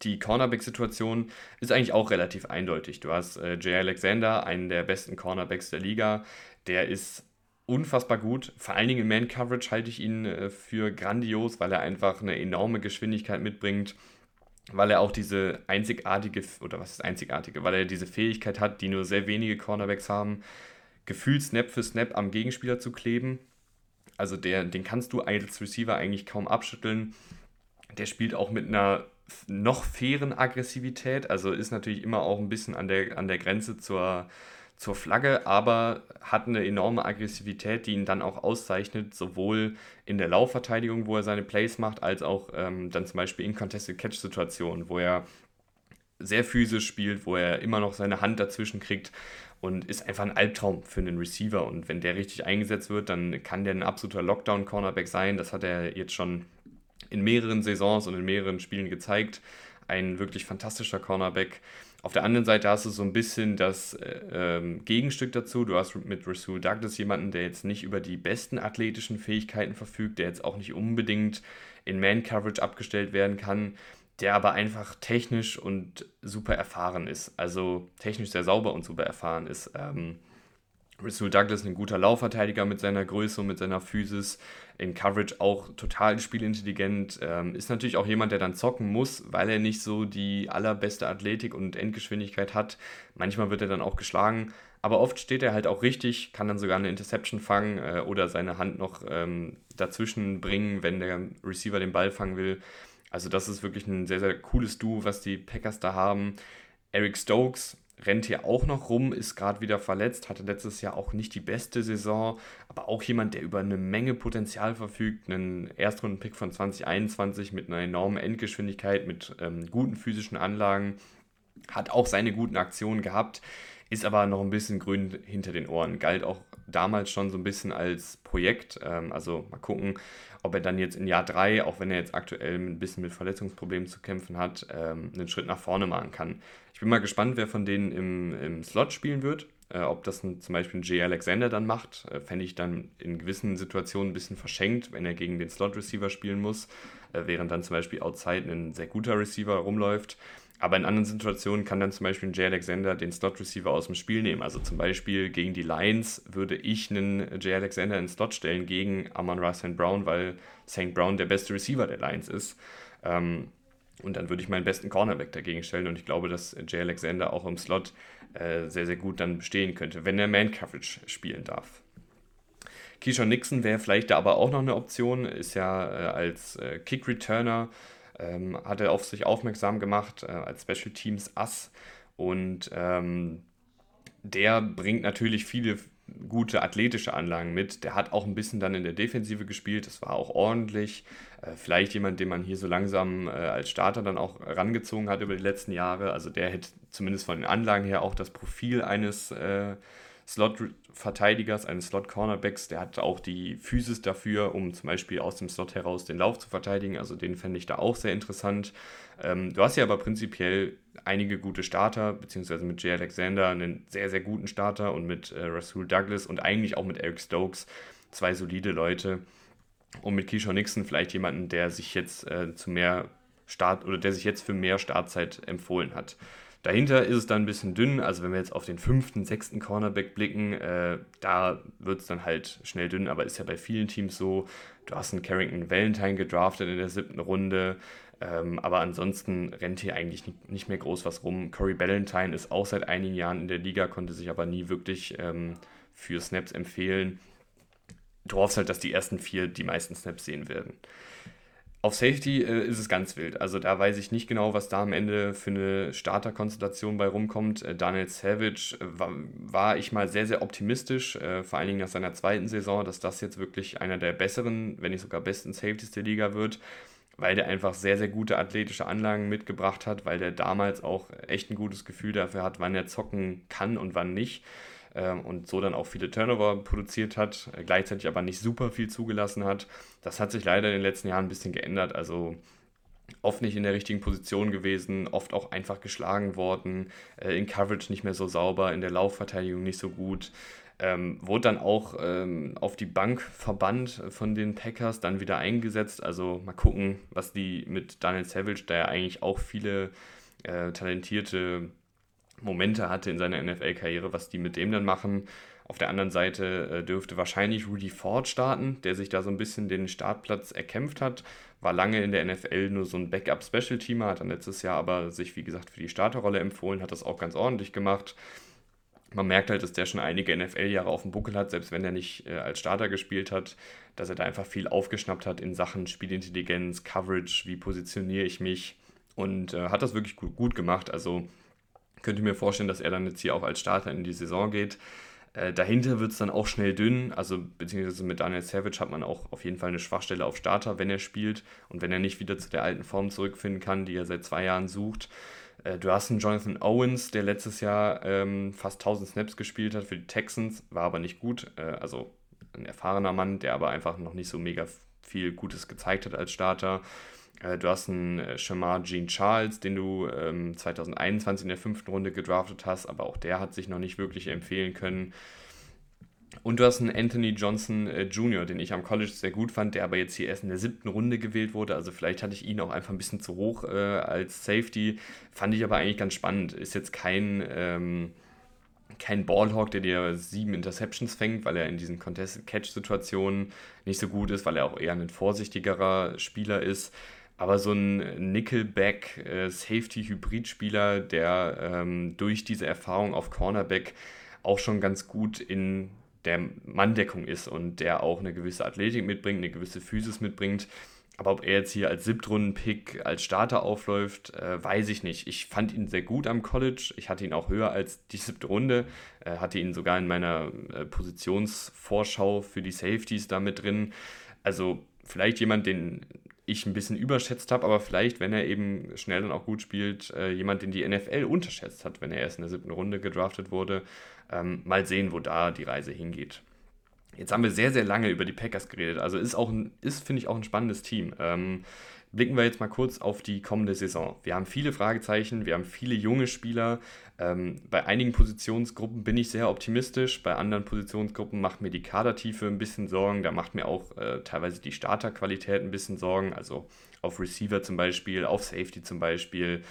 Die Cornerback-Situation ist eigentlich auch relativ eindeutig. Du hast äh, Jay Alexander, einen der besten Cornerbacks der Liga. Der ist unfassbar gut. Vor allen Dingen in Man-Coverage halte ich ihn äh, für grandios, weil er einfach eine enorme Geschwindigkeit mitbringt weil er auch diese einzigartige, oder was ist einzigartige, weil er diese Fähigkeit hat, die nur sehr wenige Cornerbacks haben, gefühlt Snap für Snap am Gegenspieler zu kleben also der, den kannst du als Receiver eigentlich kaum abschütteln. Der spielt auch mit einer noch fairen Aggressivität, also ist natürlich immer auch ein bisschen an der, an der Grenze zur, zur Flagge, aber hat eine enorme Aggressivität, die ihn dann auch auszeichnet, sowohl in der Laufverteidigung, wo er seine Plays macht, als auch ähm, dann zum Beispiel in Contested Catch-Situationen, wo er sehr physisch spielt, wo er immer noch seine Hand dazwischen kriegt und ist einfach ein Albtraum für einen Receiver. Und wenn der richtig eingesetzt wird, dann kann der ein absoluter Lockdown-Cornerback sein. Das hat er jetzt schon in mehreren Saisons und in mehreren Spielen gezeigt. Ein wirklich fantastischer Cornerback. Auf der anderen Seite hast du so ein bisschen das äh, ähm, Gegenstück dazu. Du hast mit Rasul Douglas jemanden, der jetzt nicht über die besten athletischen Fähigkeiten verfügt, der jetzt auch nicht unbedingt in Man-Coverage abgestellt werden kann, der aber einfach technisch und super erfahren ist. Also technisch sehr sauber und super erfahren ist. Ähm, Rasul Douglas ein guter Laufverteidiger mit seiner Größe und mit seiner Physis, in Coverage auch total spielintelligent, ähm, ist natürlich auch jemand, der dann zocken muss, weil er nicht so die allerbeste Athletik und Endgeschwindigkeit hat. Manchmal wird er dann auch geschlagen, aber oft steht er halt auch richtig, kann dann sogar eine Interception fangen äh, oder seine Hand noch ähm, dazwischen bringen, wenn der Receiver den Ball fangen will. Also das ist wirklich ein sehr, sehr cooles Duo, was die Packers da haben. Eric Stokes rennt hier auch noch rum, ist gerade wieder verletzt, hatte letztes Jahr auch nicht die beste Saison, aber auch jemand, der über eine Menge Potenzial verfügt, einen Erstrundenpick von 2021 mit einer enormen Endgeschwindigkeit, mit ähm, guten physischen Anlagen, hat auch seine guten Aktionen gehabt, ist aber noch ein bisschen grün hinter den Ohren, galt auch damals schon so ein bisschen als Projekt, ähm, also mal gucken, ob er dann jetzt in Jahr 3, auch wenn er jetzt aktuell ein bisschen mit Verletzungsproblemen zu kämpfen hat, ähm, einen Schritt nach vorne machen kann. Ich bin mal gespannt, wer von denen im, im Slot spielen wird. Äh, ob das ein, zum Beispiel ein Jay Alexander dann macht, äh, fände ich dann in gewissen Situationen ein bisschen verschenkt, wenn er gegen den Slot-Receiver spielen muss, äh, während dann zum Beispiel outside ein sehr guter Receiver rumläuft. Aber in anderen Situationen kann dann zum Beispiel ein Jay Alexander den Slot-Receiver aus dem Spiel nehmen. Also zum Beispiel gegen die Lions würde ich einen Jay Alexander in Slot stellen gegen Amon Ra St. Brown, weil St. Brown der beste Receiver der Lions ist. Ähm, und dann würde ich meinen besten Cornerback dagegen stellen. Und ich glaube, dass Jay Alexander auch im Slot äh, sehr, sehr gut dann bestehen könnte, wenn er Man-Coverage spielen darf. Keyshawn Nixon wäre vielleicht da aber auch noch eine Option, ist ja äh, als äh, Kick-Returner ähm, hat er auf sich aufmerksam gemacht äh, als Special Teams Ass und ähm, der bringt natürlich viele gute athletische Anlagen mit. Der hat auch ein bisschen dann in der Defensive gespielt, das war auch ordentlich. Äh, vielleicht jemand, den man hier so langsam äh, als Starter dann auch rangezogen hat über die letzten Jahre. Also der hätte zumindest von den Anlagen her auch das Profil eines äh, Slot-Verteidigers, eines Slot-Cornerbacks. Der hat auch die Physis dafür, um zum Beispiel aus dem Slot heraus den Lauf zu verteidigen. Also den fände ich da auch sehr interessant. Ähm, du hast ja aber prinzipiell einige gute Starter, beziehungsweise mit Jay Alexander einen sehr, sehr guten Starter und mit äh, Rasul Douglas und eigentlich auch mit Eric Stokes zwei solide Leute. Und mit Keyshawn Nixon vielleicht jemanden, der sich jetzt äh, zu mehr Start oder der sich jetzt für mehr Startzeit empfohlen hat. Dahinter ist es dann ein bisschen dünn, also wenn wir jetzt auf den fünften, sechsten Cornerback blicken, äh, da wird es dann halt schnell dünn, aber ist ja bei vielen Teams so. Du hast einen Carrington Valentine gedraftet in der siebten Runde, ähm, aber ansonsten rennt hier eigentlich nicht mehr groß was rum. Corey Ballantyne ist auch seit einigen Jahren in der Liga, konnte sich aber nie wirklich ähm, für Snaps empfehlen. Du hoffst halt, dass die ersten vier die meisten Snaps sehen werden. Auf Safety äh, ist es ganz wild. Also da weiß ich nicht genau, was da am Ende für eine Starterkonstellation bei rumkommt. Äh, Daniel Savage äh, war, war, ich mal sehr, sehr optimistisch, äh, vor allen Dingen nach seiner zweiten Saison, dass das jetzt wirklich einer der besseren, wenn nicht sogar besten Safeties der Liga wird, weil der einfach sehr, sehr gute athletische Anlagen mitgebracht hat, weil der damals auch echt ein gutes Gefühl dafür hat, wann er zocken kann und wann nicht ähm, und so dann auch viele Turnover produziert hat, äh, gleichzeitig aber nicht super viel zugelassen hat. Das hat sich leider in den letzten Jahren ein bisschen geändert. Also oft nicht in der richtigen Position gewesen, oft auch einfach geschlagen worden, äh, in Coverage nicht mehr so sauber, in der Laufverteidigung nicht so gut. Ähm, wurde dann auch ähm, auf die Bank verbannt von den Packers, dann wieder eingesetzt. Also mal gucken, was die mit Daniel Savage, der ja eigentlich auch viele äh, talentierte Momente hatte in seiner NFL-Karriere, was die mit dem dann machen. Auf der anderen Seite äh, dürfte wahrscheinlich Rudy Ford starten, der sich da so ein bisschen den Startplatz erkämpft hat. War lange in der NFL nur so ein Backup-Special-Teamer, hat dann letztes Jahr aber sich, wie gesagt, für die Starterrolle empfohlen, hat das auch ganz ordentlich gemacht. Man merkt halt, dass der schon einige NFL-Jahre auf dem Buckel hat, selbst wenn er nicht äh, als Starter gespielt hat, dass er da einfach viel aufgeschnappt hat in Sachen Spielintelligenz, Coverage, wie positioniere ich mich und äh, hat das wirklich gut, gut gemacht. Also könnte mir vorstellen, dass er dann jetzt hier auch als Starter in die Saison geht. Äh, dahinter wird es dann auch schnell dünn, also beziehungsweise mit Daniel Savage hat man auch auf jeden Fall eine Schwachstelle auf Starter, wenn er spielt und wenn er nicht wieder zu der alten Form zurückfinden kann, die er seit zwei Jahren sucht. Äh, du hast einen Jonathan Owens, der letztes Jahr ähm, fast 1000 Snaps gespielt hat für die Texans, war aber nicht gut, äh, also ein erfahrener Mann, der aber einfach noch nicht so mega viel Gutes gezeigt hat als Starter. Äh, du hast einen äh, Shamar Jean Charles, den du ähm, 2021 in der fünften Runde gedraftet hast, aber auch der hat sich noch nicht wirklich empfehlen können. Und du hast einen Anthony Johnson äh, Jr., den ich am College sehr gut fand, der aber jetzt hier erst in der siebten Runde gewählt wurde. Also vielleicht hatte ich ihn auch einfach ein bisschen zu hoch äh, als Safety. Fand ich aber eigentlich ganz spannend. Ist jetzt kein, ähm, kein Ballhawk, der dir sieben Interceptions fängt, weil er in diesen Contested-Catch-Situationen nicht so gut ist, weil er auch eher ein vorsichtigerer Spieler ist. Aber so ein Nickelback äh, der ähm, durch diese Erfahrung auf Cornerback auch schon ganz gut in der Manndeckung ist und der auch eine gewisse Athletik mitbringt, eine gewisse Physis mitbringt. Aber ob er jetzt hier als Siebtrunden-Pick, als Starter aufläuft, äh, weiß ich nicht. Ich fand ihn sehr gut am College. Ich hatte ihn auch höher als die siebte Runde. Äh, hatte ihn sogar in meiner äh, Positionsvorschau für die Safeties da mit drin. Also vielleicht jemand, den ich ein bisschen überschätzt habe, aber vielleicht, wenn er eben schnell und auch gut spielt, äh, jemand, den die NFL unterschätzt hat, wenn er erst in der siebten Runde gedraftet wurde. Ähm, mal sehen, wo da die Reise hingeht. Jetzt haben wir sehr, sehr lange über die Packers geredet. Also ist auch ein, ist, finde ich, auch ein spannendes Team. Ähm, blicken wir jetzt mal kurz auf die kommende Saison. Wir haben viele Fragezeichen, wir haben viele junge Spieler. Ähm, bei einigen Positionsgruppen bin ich sehr optimistisch, bei anderen Positionsgruppen macht mir die Kadertiefe ein bisschen Sorgen. Da macht mir auch äh, teilweise die Starterqualität ein bisschen Sorgen. Also auf Receiver zum Beispiel, auf Safety zum Beispiel.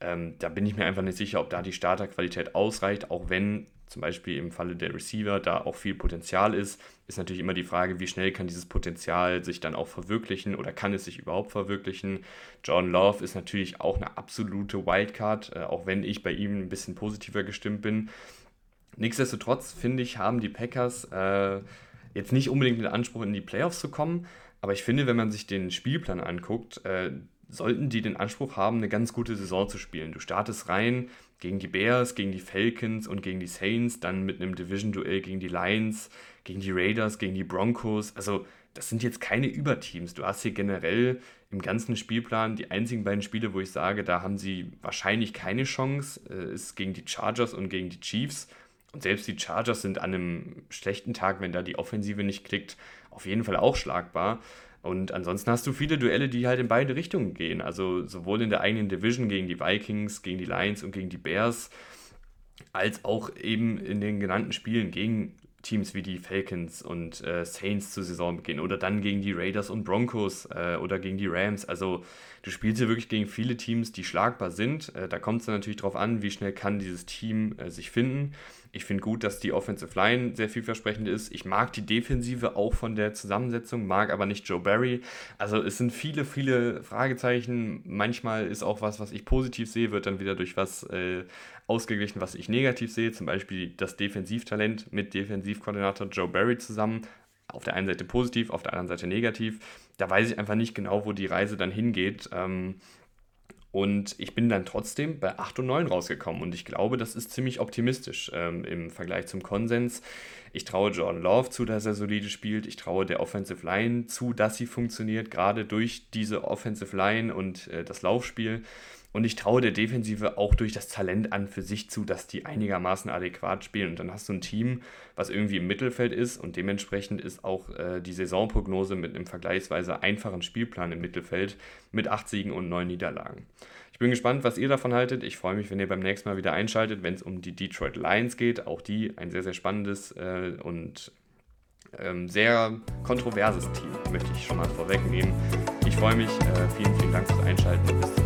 Ähm, da bin ich mir einfach nicht sicher, ob da die Starterqualität ausreicht, auch wenn zum Beispiel im Falle der Receiver da auch viel Potenzial ist, ist natürlich immer die Frage, wie schnell kann dieses Potenzial sich dann auch verwirklichen oder kann es sich überhaupt verwirklichen. John Love ist natürlich auch eine absolute Wildcard, äh, auch wenn ich bei ihm ein bisschen positiver gestimmt bin. Nichtsdestotrotz finde ich, haben die Packers äh, jetzt nicht unbedingt den Anspruch, in die Playoffs zu kommen, aber ich finde, wenn man sich den Spielplan anguckt, äh, sollten die den Anspruch haben, eine ganz gute Saison zu spielen. Du startest rein gegen die Bears, gegen die Falcons und gegen die Saints, dann mit einem Division-Duell gegen die Lions, gegen die Raiders, gegen die Broncos. Also das sind jetzt keine Überteams. Du hast hier generell im ganzen Spielplan die einzigen beiden Spiele, wo ich sage, da haben sie wahrscheinlich keine Chance, äh, ist gegen die Chargers und gegen die Chiefs. Und selbst die Chargers sind an einem schlechten Tag, wenn da die Offensive nicht klickt, auf jeden Fall auch schlagbar. Und ansonsten hast du viele Duelle, die halt in beide Richtungen gehen. Also sowohl in der eigenen Division gegen die Vikings, gegen die Lions und gegen die Bears, als auch eben in den genannten Spielen gegen Teams wie die Falcons und äh, Saints zu Saisonbeginn oder dann gegen die Raiders und Broncos äh, oder gegen die Rams. Also du spielst hier wirklich gegen viele Teams, die schlagbar sind. Äh, da kommt es natürlich darauf an, wie schnell kann dieses Team äh, sich finden. Ich finde gut, dass die Offensive Line sehr vielversprechend ist. Ich mag die Defensive auch von der Zusammensetzung, mag aber nicht Joe Barry. Also es sind viele, viele Fragezeichen. Manchmal ist auch was, was ich positiv sehe, wird dann wieder durch was äh, ausgeglichen, was ich negativ sehe. Zum Beispiel das Defensivtalent mit Defensivkoordinator Joe Barry zusammen. Auf der einen Seite positiv, auf der anderen Seite negativ. Da weiß ich einfach nicht genau, wo die Reise dann hingeht. Ähm, und ich bin dann trotzdem bei 8 und 9 rausgekommen. Und ich glaube, das ist ziemlich optimistisch ähm, im Vergleich zum Konsens. Ich traue Jordan Love zu, dass er solide spielt. Ich traue der Offensive Line zu, dass sie funktioniert, gerade durch diese Offensive Line und äh, das Laufspiel. Und ich traue der Defensive auch durch das Talent an für sich zu, dass die einigermaßen adäquat spielen. Und dann hast du ein Team, was irgendwie im Mittelfeld ist und dementsprechend ist auch äh, die Saisonprognose mit einem vergleichsweise einfachen Spielplan im Mittelfeld mit 8 Siegen und 9 Niederlagen. Ich bin gespannt, was ihr davon haltet. Ich freue mich, wenn ihr beim nächsten Mal wieder einschaltet, wenn es um die Detroit Lions geht. Auch die ein sehr, sehr spannendes äh, und ähm, sehr kontroverses Team, möchte ich schon mal vorwegnehmen. Ich freue mich. Äh, vielen, vielen Dank fürs Einschalten bis zum.